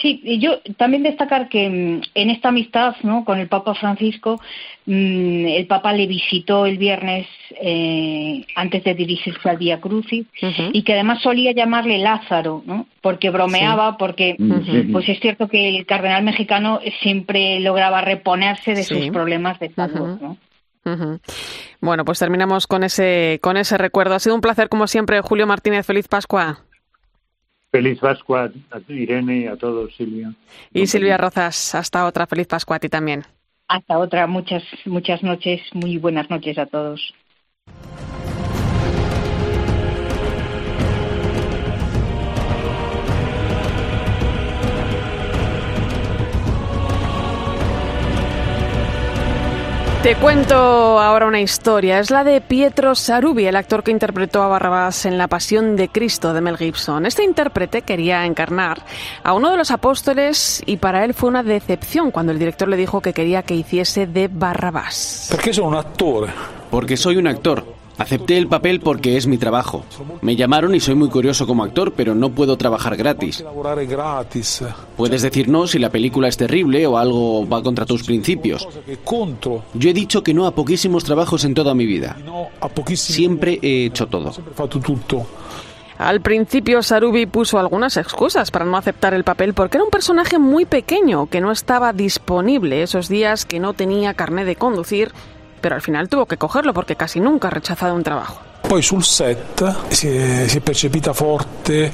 Sí, y yo también destacar que mm, en esta amistad ¿no? con el Papa Francisco, mm, el Papa le visitó el viernes eh, antes de dirigirse al Vía Crucis y que además solía llamarle Lázaro, ¿no? porque bromeaba, porque pues es cierto que el cardenal mexicano siempre lograba reponerse de sus problemas de salud. ¿no? Bueno, pues terminamos con ese, con ese recuerdo. Ha sido un placer, como siempre, Julio Martínez. Feliz Pascua. Feliz Pascua a Irene y a todos, Silvia. Y Silvia Rozas, hasta otra. Feliz Pascua a ti también. Hasta otra. Muchas, muchas noches. Muy buenas noches a todos. Te cuento ahora una historia. Es la de Pietro Sarubi, el actor que interpretó a Barrabás en La Pasión de Cristo de Mel Gibson. Este intérprete quería encarnar a uno de los apóstoles y para él fue una decepción cuando el director le dijo que quería que hiciese de Barrabás. Porque soy un actor. Porque soy un actor. Acepté el papel porque es mi trabajo. Me llamaron y soy muy curioso como actor, pero no puedo trabajar gratis. Puedes decir no si la película es terrible o algo va contra tus principios. Yo he dicho que no a poquísimos trabajos en toda mi vida. Siempre he hecho todo. Al principio Sarubi puso algunas excusas para no aceptar el papel porque era un personaje muy pequeño que no estaba disponible esos días que no tenía carné de conducir pero al final tuvo que cogerlo porque casi nunca ha rechazado un trabajo.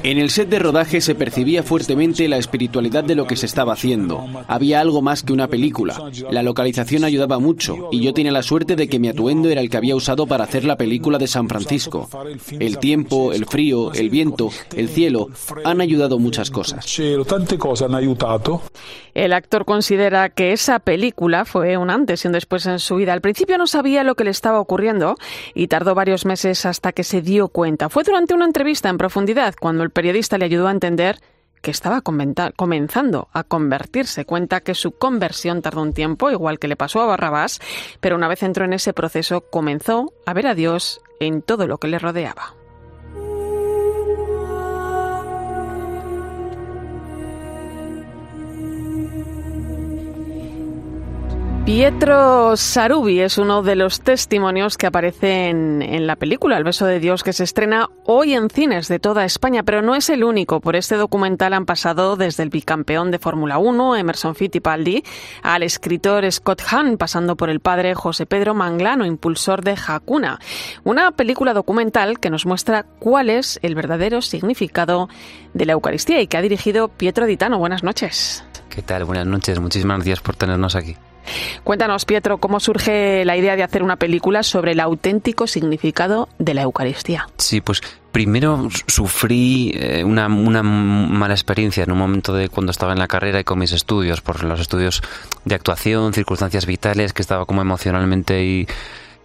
En el set de rodaje se percibía fuertemente la espiritualidad de lo que se estaba haciendo. Había algo más que una película. La localización ayudaba mucho y yo tenía la suerte de que mi atuendo era el que había usado para hacer la película de San Francisco. El tiempo, el frío, el viento, el cielo han ayudado muchas cosas. El actor considera que esa película fue un antes y un después en su vida. Al principio no sabía lo que le estaba ocurriendo y tardó varios meses hasta que se dio cuenta. Fue durante una entrevista en profundidad cuando el periodista le ayudó a entender que estaba comenzando a convertirse. Cuenta que su conversión tardó un tiempo, igual que le pasó a Barrabás, pero una vez entró en ese proceso comenzó a ver a Dios en todo lo que le rodeaba. Pietro Sarubi es uno de los testimonios que aparecen en la película El beso de Dios que se estrena hoy en cines de toda España, pero no es el único. Por este documental han pasado desde el bicampeón de Fórmula 1, Emerson Fittipaldi, al escritor Scott Hahn, pasando por el padre José Pedro Manglano, impulsor de Hakuna. Una película documental que nos muestra cuál es el verdadero significado de la Eucaristía y que ha dirigido Pietro Ditano. Buenas noches. ¿Qué tal? Buenas noches. Muchísimas gracias por tenernos aquí. Cuéntanos, Pietro, ¿cómo surge la idea de hacer una película sobre el auténtico significado de la Eucaristía? Sí, pues primero sufrí eh, una, mala experiencia en un momento de cuando estaba en la carrera y con mis estudios, por los estudios de actuación, circunstancias vitales, que estaba como emocionalmente y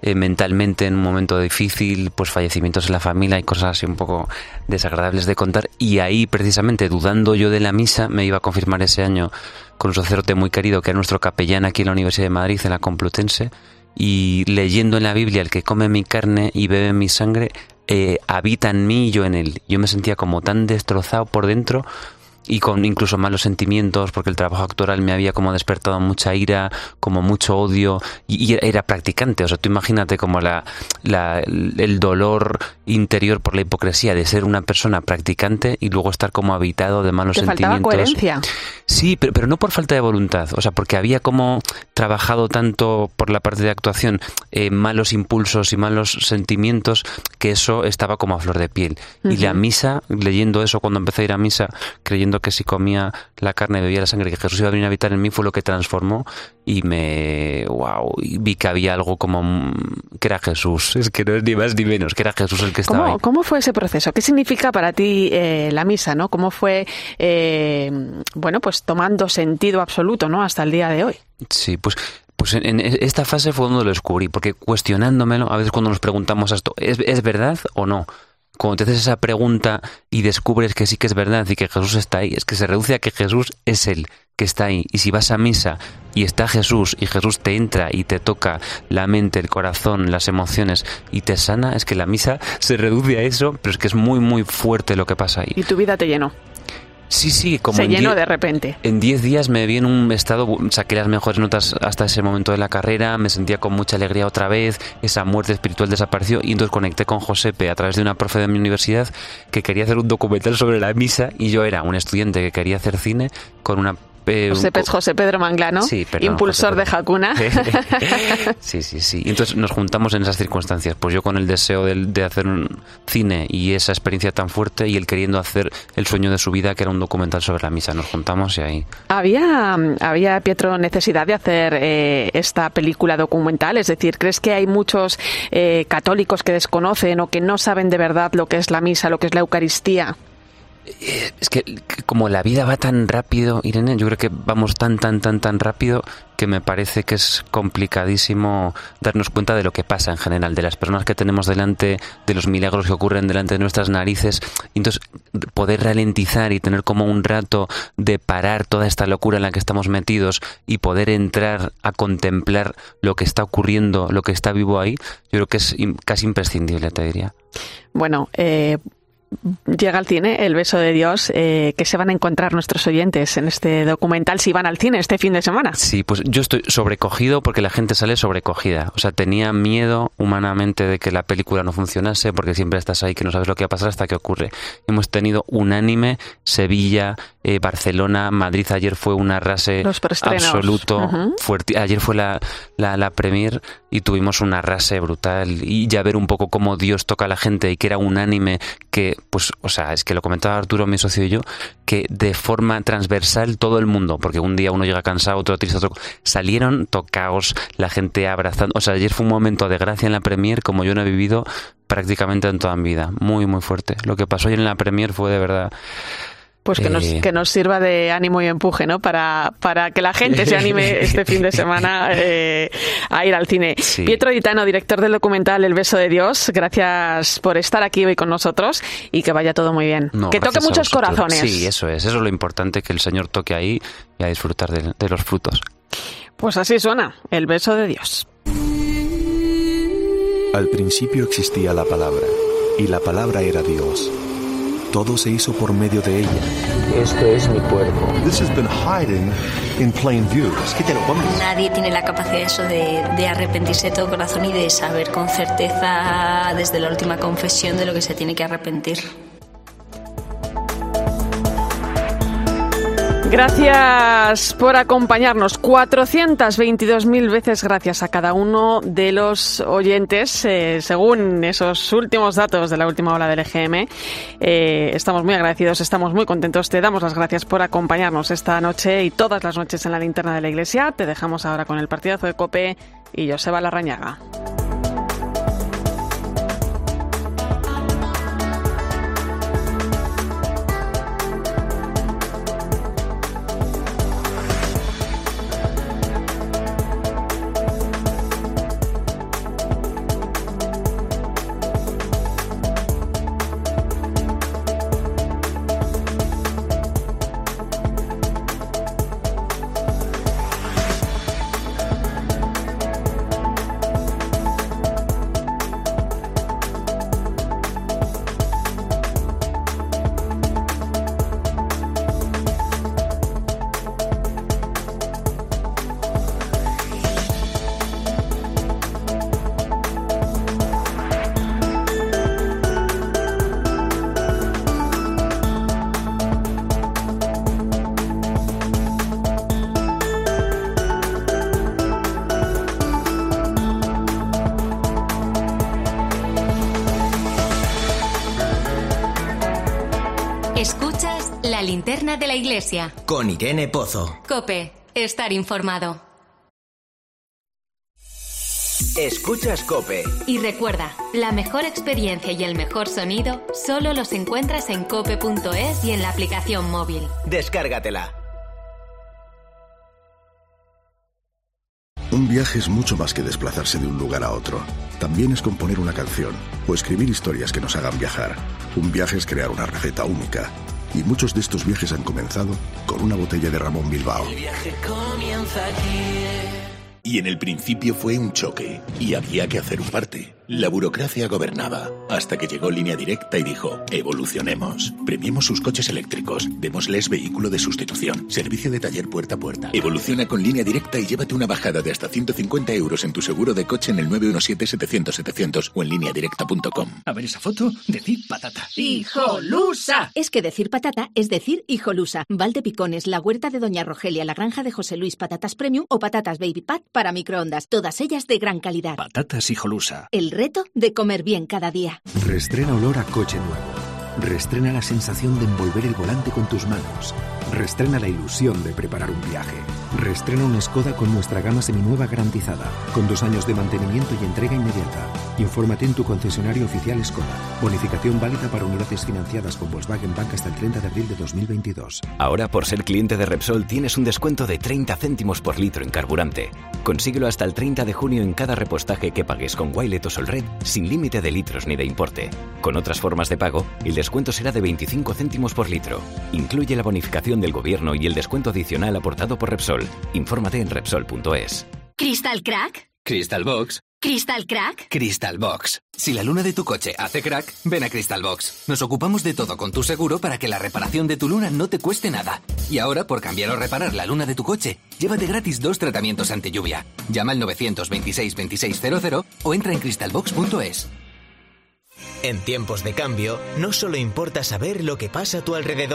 eh, mentalmente en un momento difícil, pues fallecimientos en la familia y cosas así un poco desagradables de contar. Y ahí, precisamente, dudando yo de la misa, me iba a confirmar ese año con un sacerdote muy querido que era nuestro capellán aquí en la Universidad de Madrid, en la Complutense, y leyendo en la Biblia, el que come mi carne y bebe mi sangre, eh, habita en mí y yo en él. Yo me sentía como tan destrozado por dentro y con incluso malos sentimientos porque el trabajo actoral me había como despertado mucha ira, como mucho odio y, era practicante, o sea, tú imagínate como la, el dolor interior por la hipocresía de ser una persona practicante y luego estar como habitado de malos ¿Te sentimientos. coherencia. Sí, pero, pero no por falta de voluntad, o sea, porque había como trabajado tanto por la parte de actuación eh, malos impulsos y malos sentimientos que eso estaba como a flor de piel. Y la misa, leyendo eso cuando empecé a ir a misa, creyendo que si comía la carne y bebía la sangre que Jesús iba a venir a habitar en mí fue lo que transformó y me wow vi que había algo como mm, que era Jesús es que no es ni más ni menos que era Jesús el que estaba ¿Cómo, ahí. ¿Cómo fue ese proceso? ¿Qué significa para ti eh, la misa? ¿no? ¿Cómo fue eh, bueno pues tomando sentido absoluto no hasta el día de hoy? Sí pues pues en, esta fase fue donde lo descubrí, porque cuestionándomelo, a veces cuando nos preguntamos esto, ¿es, ¿es verdad o no? Cuando te haces esa pregunta y descubres que sí que es verdad y que Jesús está ahí, es que se reduce a que Jesús es Él que está ahí. Y si vas a misa y está Jesús y Jesús te entra y te toca la mente, el corazón, las emociones y te sana, es que la misa se reduce a eso, pero es que es muy, muy fuerte lo que pasa ahí. Y tu vida te llenó. Sí, sí, como se llenó de repente. En 10 días me vi en un estado, saqué las mejores notas hasta ese momento de la carrera, me sentía con mucha alegría otra vez, esa muerte espiritual desapareció y entonces conecté con Josepe a través de una profe de mi universidad que quería hacer un documental sobre la misa y yo era un estudiante que quería hacer cine con una José, Pedro Manglano, impulsor de Hakuna. [laughs] sí, sí, sí. Entonces nos juntamos en esas circunstancias. Pues yo con el deseo de, hacer un cine y esa experiencia tan fuerte y él queriendo hacer el sueño de su vida, que era un documental sobre la misa. Nos juntamos y ahí. ¿Había, había Pietro, necesidad de hacer eh, esta película documental? Es decir, ¿crees que hay muchos eh, católicos que desconocen o que no saben de verdad lo que es la misa, lo que es la Eucaristía? Eh, es que como la vida va tan rápido, Irene, yo creo que vamos tan, tan, tan, tan rápido que me parece que es complicadísimo darnos cuenta de lo que pasa en general, de las personas que tenemos delante, de los milagros que ocurren delante de nuestras narices. entonces, poder ralentizar y tener como un rato de parar toda esta locura en la que estamos metidos y poder entrar a contemplar lo que está ocurriendo, lo que está vivo ahí, yo creo que es casi imprescindible, te diría. Bueno, eh, llega al cine, El beso de Dios, eh, que se van a encontrar nuestros oyentes en este documental si van al cine este fin de semana. Sí, pues yo estoy sobrecogido porque la gente sale sobrecogida. O sea, tenía miedo humanamente de que la película no funcionase porque siempre estás ahí que no sabes lo que va a pasar hasta que ocurre. Hemos tenido unánime Sevilla, eh, Barcelona, Madrid. Ayer fue un arrase absoluto. fuerte. Ayer fue la, la, la premier y tuvimos un arrase brutal. Y ya ver un poco cómo Dios toca a la gente y que era unánime, que pues, o sea, es que lo comentaba Arturo, mi socio y yo, que de forma transversal todo el mundo, porque un día uno llega cansado, otro triste, otro... Salieron tocaos, la gente abrazando. O sea, ayer fue un momento de gracia en la Premier como yo no he vivido prácticamente en toda mi vida. Muy, muy fuerte. Lo que pasó ayer en la Premier fue de verdad pues que, nos, eh. que nos sirva de ánimo y empuje, ¿no? Para, para que la gente se anime [laughs] este fin de semana eh, a ir al cine. Pietro Ditano, director del documental El beso de Dios, gracias por estar aquí hoy con nosotros y que vaya todo muy bien. que toque muchos corazones. Sí, eso es. Eso es lo importante, que el Señor toque ahí y a disfrutar de, de los frutos. Pues así suena, El beso de Dios. Al principio existía la palabra, y la palabra era Dios todo se hizo por medio de ella. Este es mi cuerpo. This has been hiding in plain view. Es que te lo Nadie tiene la capacidad eso de, de arrepentirse de todo corazón y de saber con certeza desde la última confesión de lo que se tiene que arrepentir. Gracias por acompañarnos. 422.000 veces gracias a cada uno de los oyentes. Eh, según esos últimos datos de la última ola del EGM, eh, estamos muy agradecidos, estamos muy contentos. Te damos las gracias por acompañarnos esta noche y todas las noches en la linterna de la iglesia. Te dejamos ahora con el partidazo de Cope y Joseba Larrañaga. Iglesia. Con Irene Pozo. Cope, estar informado. Escuchas Cope. Y recuerda, la mejor experiencia y el mejor sonido solo los encuentras en cope.es y en la aplicación móvil. Descárgatela. Un viaje es mucho más que desplazarse de un lugar a otro. También es componer una canción o escribir historias que nos hagan viajar. Un viaje es crear una receta única y muchos de estos viajes han comenzado con una botella de Ramón Bilbao. El viaje comienza aquí. Y en el principio fue un choque y había que hacer un parte. La burocracia gobernaba, hasta que llegó Línea Directa y dijo, evolucionemos. Premiemos sus coches eléctricos, démosles vehículo de sustitución, servicio de taller puerta a puerta. Evoluciona con Línea Directa y llévate una bajada de hasta 150 euros en tu seguro de coche en el 917-700-700 o en lineadirecta.com. A ver esa foto, decir patata. ¡Hijolusa! Es que decir patata es decir hijolusa. Valde Picones, la huerta de Doña Rogelia, la granja de José Luis Patatas Premium o patatas Baby Pat para microondas. Todas ellas de gran calidad. Patatas hijolusa. El reto de comer bien cada día. Restrena olor a coche nuevo. Restrena la sensación de envolver el volante con tus manos. Restrena la ilusión de preparar un viaje. Restrena una Skoda con nuestra gama seminueva garantizada, con dos años de mantenimiento y entrega inmediata. Infórmate en tu concesionario oficial Skoda. Bonificación válida para unidades financiadas con Volkswagen Bank hasta el 30 de abril de 2022. Ahora, por ser cliente de Repsol, tienes un descuento de 30 céntimos por litro en carburante. Consíguelo hasta el 30 de junio en cada repostaje que pagues con Wilet o Solred, sin límite de litros ni de importe. Con otras formas de pago, el descuento será de 25 céntimos por litro. Incluye la bonificación del gobierno y el descuento adicional aportado por Repsol. Infórmate en Repsol.es. ¿Crystal Crack? Crystal Box. ¿Crystal Crack? Crystal Box. Si la luna de tu coche hace crack, ven a Crystal Box. Nos ocupamos de todo con tu seguro para que la reparación de tu luna no te cueste nada. Y ahora, por cambiar o reparar la luna de tu coche, llévate gratis dos tratamientos ante lluvia. Llama al 926 2600 o entra en crystalbox.es. En tiempos de cambio, no solo importa saber lo que pasa a tu alrededor.